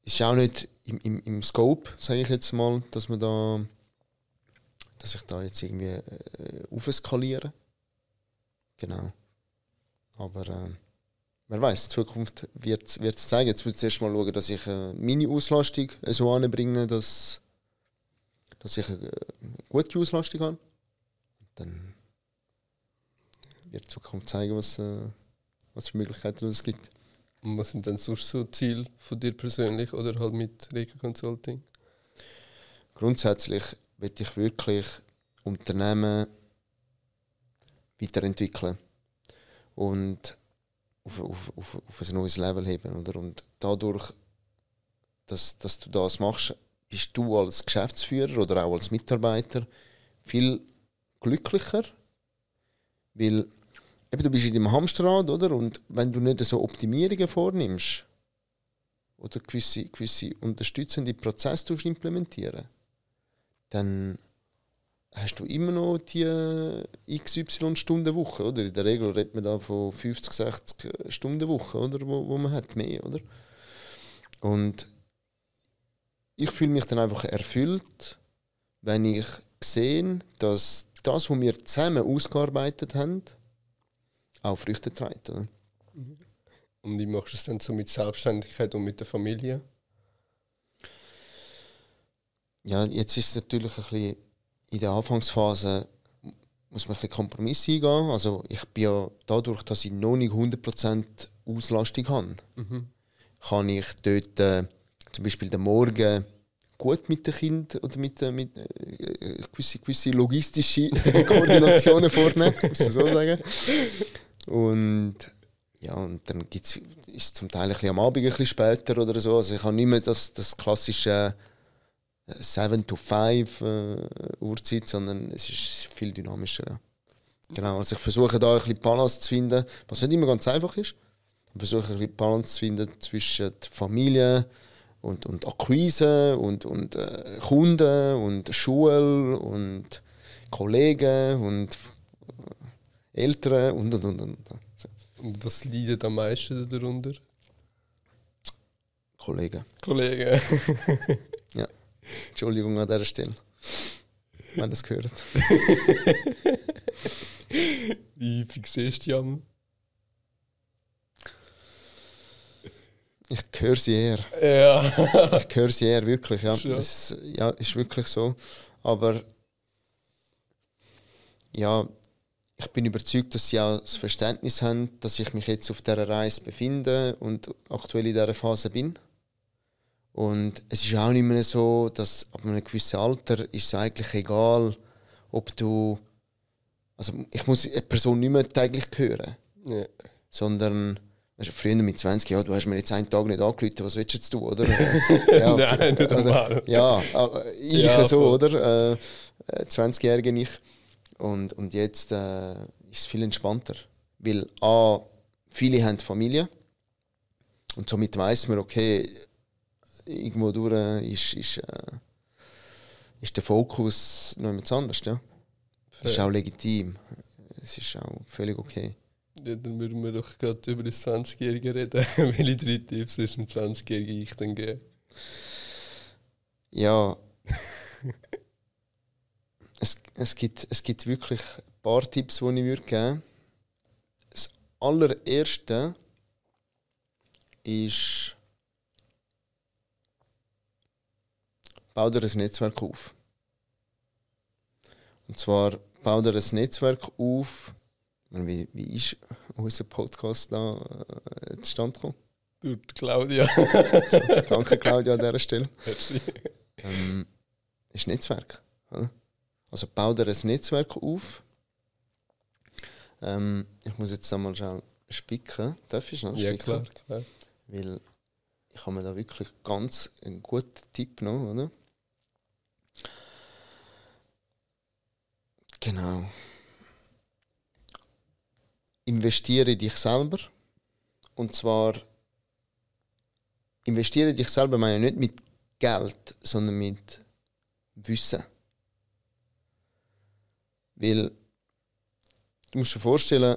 ist auch nicht im, im, im Scope, sage ich jetzt mal, dass man da, dass ich da jetzt irgendwie äh, aufskaliere. Genau. Aber äh, wer weiß, die Zukunft wird es zeigen. Jetzt will ich zuerst mal schauen, dass ich äh, meine Auslastung so anbringe, dass, dass ich eine gute Auslastung habe. Dann wird die Zukunft zeigen, was, äh, was für Möglichkeiten es gibt. Und was sind denn sonst so Ziele von dir persönlich oder halt mit Reka Consulting? Grundsätzlich will ich wirklich Unternehmen weiterentwickeln und auf, auf, auf, auf ein neues Level heben. Oder? Und dadurch, dass, dass du das machst, bist du als Geschäftsführer oder auch als Mitarbeiter viel glücklicher, weil eben, du bist in deinem Hamsterrad, oder? Und wenn du nicht so Optimierungen vornimmst oder gewisse, gewisse unterstützende Prozesse implementieren, dann hast du immer noch die äh, XY Stunden Woche, oder? In der Regel redet man da von 50, 60 Stunden Woche, oder? Wo, wo man hat mehr, oder? Und ich fühle mich dann einfach erfüllt, wenn ich sehe, dass das, was wir zusammen ausgearbeitet haben, auch Früchte trägt, oder? Und wie machst du es dann so mit Selbstständigkeit und mit der Familie? Ja, jetzt ist es natürlich ein bisschen in der Anfangsphase muss man ein bisschen Kompromisse eingehen. Also ich bin ja dadurch, dass ich noch nicht 100% Auslastung habe, kann ich dort äh, zum Beispiel den Morgen gut mit den Kindern oder mit, äh, mit äh, gewisse, gewisse logistische Koordinationen vornehmen, muss ich so sagen. Und ja, und dann gibt's, ist es zum Teil ein bisschen am Abend ein bisschen später oder so. Also ich habe nicht mehr das, das klassische 7 to 5 äh, Uhrzeit, sondern es ist viel dynamischer. Ja. Genau, also ich versuche da ein bisschen Balance zu finden, was nicht immer ganz einfach ist. Ich versuche ein bisschen Balance zu finden zwischen Familie und, und Akquise und, und äh, Kunden und Schule und Kollegen und äh, Eltern und und und. und. So. Und was leidet am meisten darunter? Kollegen. Kollegen. Entschuldigung an dieser Stelle. Wenn ihr es gehört. Wie häufig siehst du Jan? Ich höre sie eher. Ja. Ich höre sie eher wirklich, ja. Schon. Es, ja, ist wirklich so. Aber ja, ich bin überzeugt, dass sie auch das Verständnis haben, dass ich mich jetzt auf dieser Reise befinde und aktuell in dieser Phase bin. Und es ist auch nicht mehr so, dass ab einem gewissen Alter ist es eigentlich egal, ob du. Also ich muss eine Person nicht mehr täglich hören ja. sondern du, früher mit 20 Jahren, du hast mir jetzt einen Tag nicht angerufen, was willst du jetzt tun, oder? ja, Nein, nicht einmal. Ja, aber ich Ja, so, voll. oder? Äh, äh, 20-Jährige ich. Und, und jetzt äh, ist es viel entspannter. Weil A, viele haben Familie und somit weiß man, okay, irgendwo durch ist, ist, äh, ist der Fokus noch jemand anders, ja. Das ist auch legitim. Es ist auch völlig okay. Ja, dann würden wir doch gerade über das 20-Jährige reden. Welche drei Tipps ist dem 20-Jährigen ich dann geben? Ja. es, es, gibt, es gibt wirklich ein paar Tipps, die ich würde geben Das allererste ist, bau dir ein Netzwerk auf. Und zwar bau dir ein Netzwerk auf. Wie, wie ist unser Podcast da äh, zustande gekommen? Du, Claudia. Danke, Claudia, an dieser Stelle. Merci. ähm, ist Netzwerk. Oder? Also bau dir ein Netzwerk auf. Ähm, ich muss jetzt einmal schnell spicken. Darf ich Ja, spicken? klar, klar. Weil ich habe mir da wirklich ganz einen guten Tipp genommen, oder? Genau. Investiere in dich selber. Und zwar investiere in dich selber meine ich nicht mit Geld, sondern mit Wissen. Weil du musst dir vorstellen,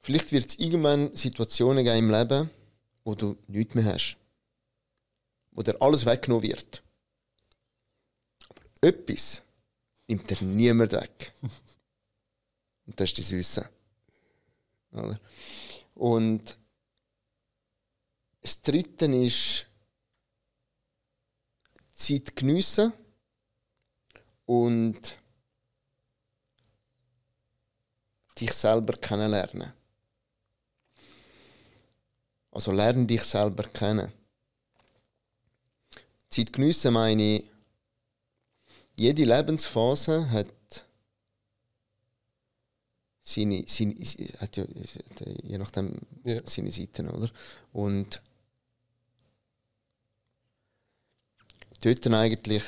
vielleicht wird es irgendwann Situationen geben im Leben, wo du nichts mehr hast. Wo dir alles weggenommen wird. Aber etwas nimmt dir niemand weg. Und das ist dein Wissen. Oder? Und das Dritte ist Zeit geniessen und dich selber kennenlernen. Also lerne dich selber kennen. Zeit geniessen meine ich, jede Lebensphase hat seine, seine, hat ja, je nachdem Ja. seine Seiten, oder? Und dort dann eigentlich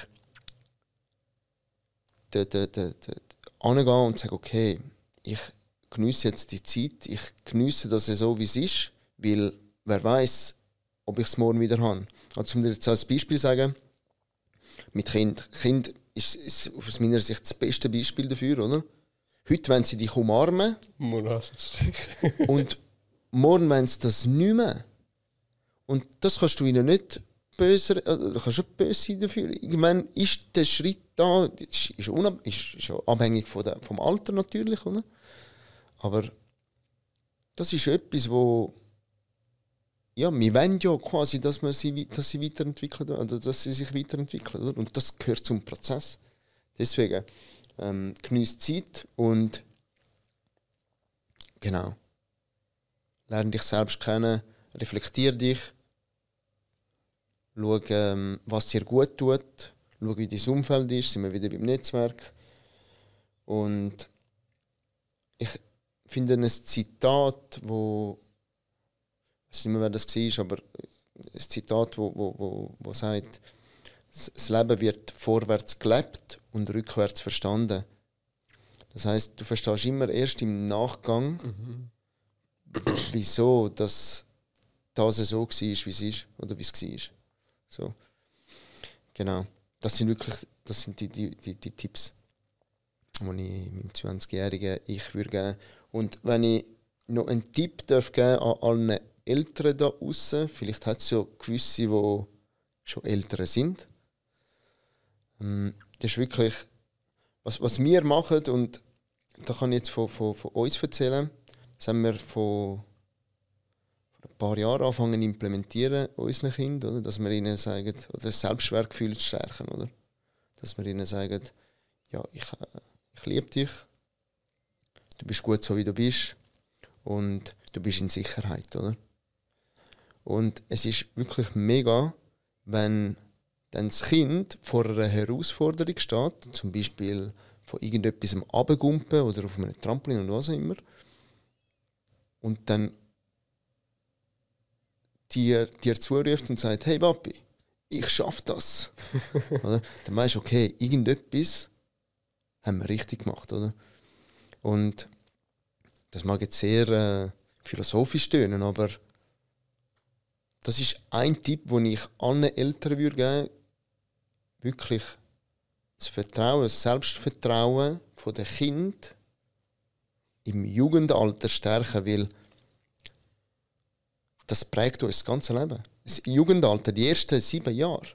angehen und sagen, okay, ich genieße jetzt die Zeit, ich genieße das so, wie es ist, weil wer weiß, ob ich es morgen wieder habe. Also, um dir jetzt als Beispiel sagen, mit Kind. Kind ist, ist aus meiner Sicht das beste Beispiel dafür, oder? Heute, wenn sie dich umarmen, Morasitzdich. und morgen wollen sie das nicht mehr. Und das kannst du ihnen nicht böse, äh, du kannst nicht böse sein dafür. Irgendwann ist der Schritt da, ist, ist, unab, ist, ist abhängig von der, vom Alter natürlich, oder? Aber das ist etwas, wo ja, wir wollen ja quasi, dass, man sie, dass sie weiterentwickeln, oder dass sie sich weiterentwickeln, oder? Und das gehört zum Prozess. Deswegen ähm, genießt Zeit und genau. Lerne dich selbst kennen, reflektier dich, schau, ähm, was dir gut tut, schau, wie dein Umfeld ist, sind wir wieder beim Netzwerk. Und ich finde ein Zitat, wo ich weiß nicht mehr, wer das war, aber ein Zitat, wo, wo, wo, wo sagt, "Das- Leben wird vorwärts gelebt und rückwärts verstanden. Das heißt, du verstehst immer erst im Nachgang, Mhm. wieso das das so war, wie es ist oder wie es war. So. Genau. Das sind wirklich das sind die, die, die, die Tipps, die ich meinem 20-jährigen Ich würde geben. Und wenn ich noch einen Tipp darf geben an allen Eltern da draußen, vielleicht hat es ja gewisse, die schon älter sind. Ähm, das ist wirklich, was, was wir machen, und da kann ich jetzt von, von, von uns erzählen, das haben wir vor, ein paar Jahren angefangen zu implementieren, unseren Kindern, oder? dass wir ihnen sagen, oder das Selbstwertgefühl zu stärken. Oder? Dass wir ihnen sagen, ja, ich, ich liebe dich, du bist gut so, wie du bist und du bist in Sicherheit. Oder? Und es ist wirklich mega, wenn dann das Kind vor einer Herausforderung steht, zum Beispiel von irgendetwas abgumpen oder auf einem Trampolin und was auch immer, und dann dir, dir zuruft und sagt, hey Papi, ich schaffe das. oder? Dann weißt du, okay, irgendetwas haben wir richtig gemacht. Oder? Und das mag jetzt sehr äh, philosophisch tönen, aber das ist ein Tipp, den ich allen Eltern würde geben wirklich das Vertrauen, das Selbstvertrauen den Kind im Jugendalter stärken, weil das prägt uns das ganze Leben. Das Jugendalter, die ersten sieben Jahre,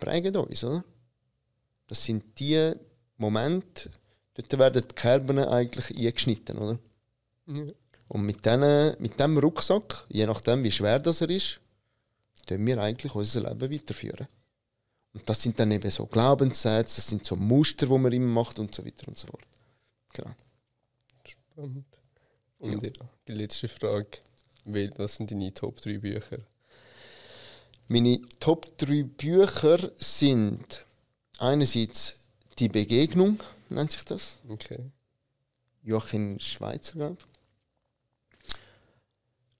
prägen uns, oder? Das sind die Momente, dort werden die Kerben eigentlich eingeschnitten, oder? Ja. Und mit, denen, mit dem Rucksack, je nachdem wie schwer das er ist, können wir eigentlich unser Leben weiterführen. Und das sind dann eben so Glaubenssätze, das sind so Muster, die man immer macht und so weiter und so fort. Genau. Spannend. Und ja. ja, die letzte Frage. Was sind deine Top 3 Bücher? Meine Top 3 Bücher sind einerseits Die Begegnung, nennt sich das. Okay. Joachim Schweizer, glaube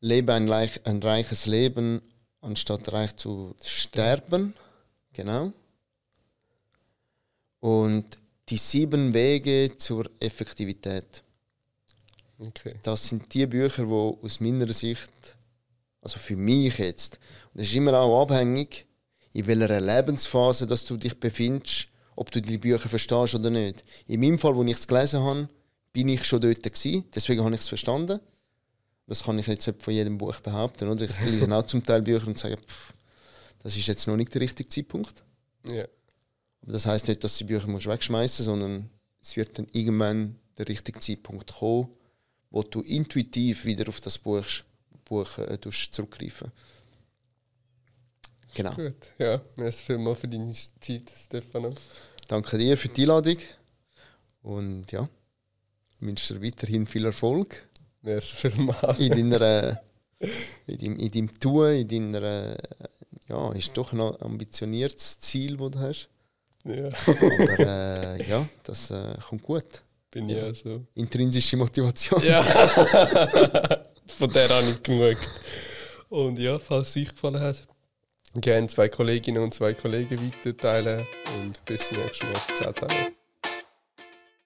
Lebe ein, ein reiches Leben anstatt reich zu sterben. Genau. Und die sieben Wege zur Effektivität. Okay. Das sind die Bücher, die aus meiner Sicht, also für mich jetzt, und es ist immer auch abhängig, in welcher Lebensphase dass du dich befindest, ob du die Bücher verstehst oder nicht. In meinem Fall, wo ich es gelesen habe, bin ich schon dort gewesen, deswegen habe ich es verstanden. Das kann ich jetzt von jedem Buch behaupten. Oder? Ich lese auch zum Teil Bücher und sage, pff, das ist jetzt noch nicht der richtige Zeitpunkt. Ja. Aber das heißt nicht, dass du die Bücher musst wegschmeißen sondern es wird dann irgendwann der richtige Zeitpunkt kommen, wo du intuitiv wieder auf das Buch, Buch äh, zurückgreifen Genau. Gut, ja, merci vielmals für deine Zeit, Stefano. Danke dir für die Einladung und ja, ich wünsche dir weiterhin viel Erfolg. Merci vielmals. In deiner, in deinem, in deinem Tun, in deiner, ja, ist doch ein ambitioniertes Ziel, das du hast. Ja. Aber äh, ja, das äh, kommt gut. Bin ja so. Intrinsische Motivation. Ja. Von der habe ich genug. Und ja, falls es euch gefallen hat, gerne zwei Kolleginnen und zwei Kollegen weiterteilen und bis zum nächsten Mal. Ciao zusammen.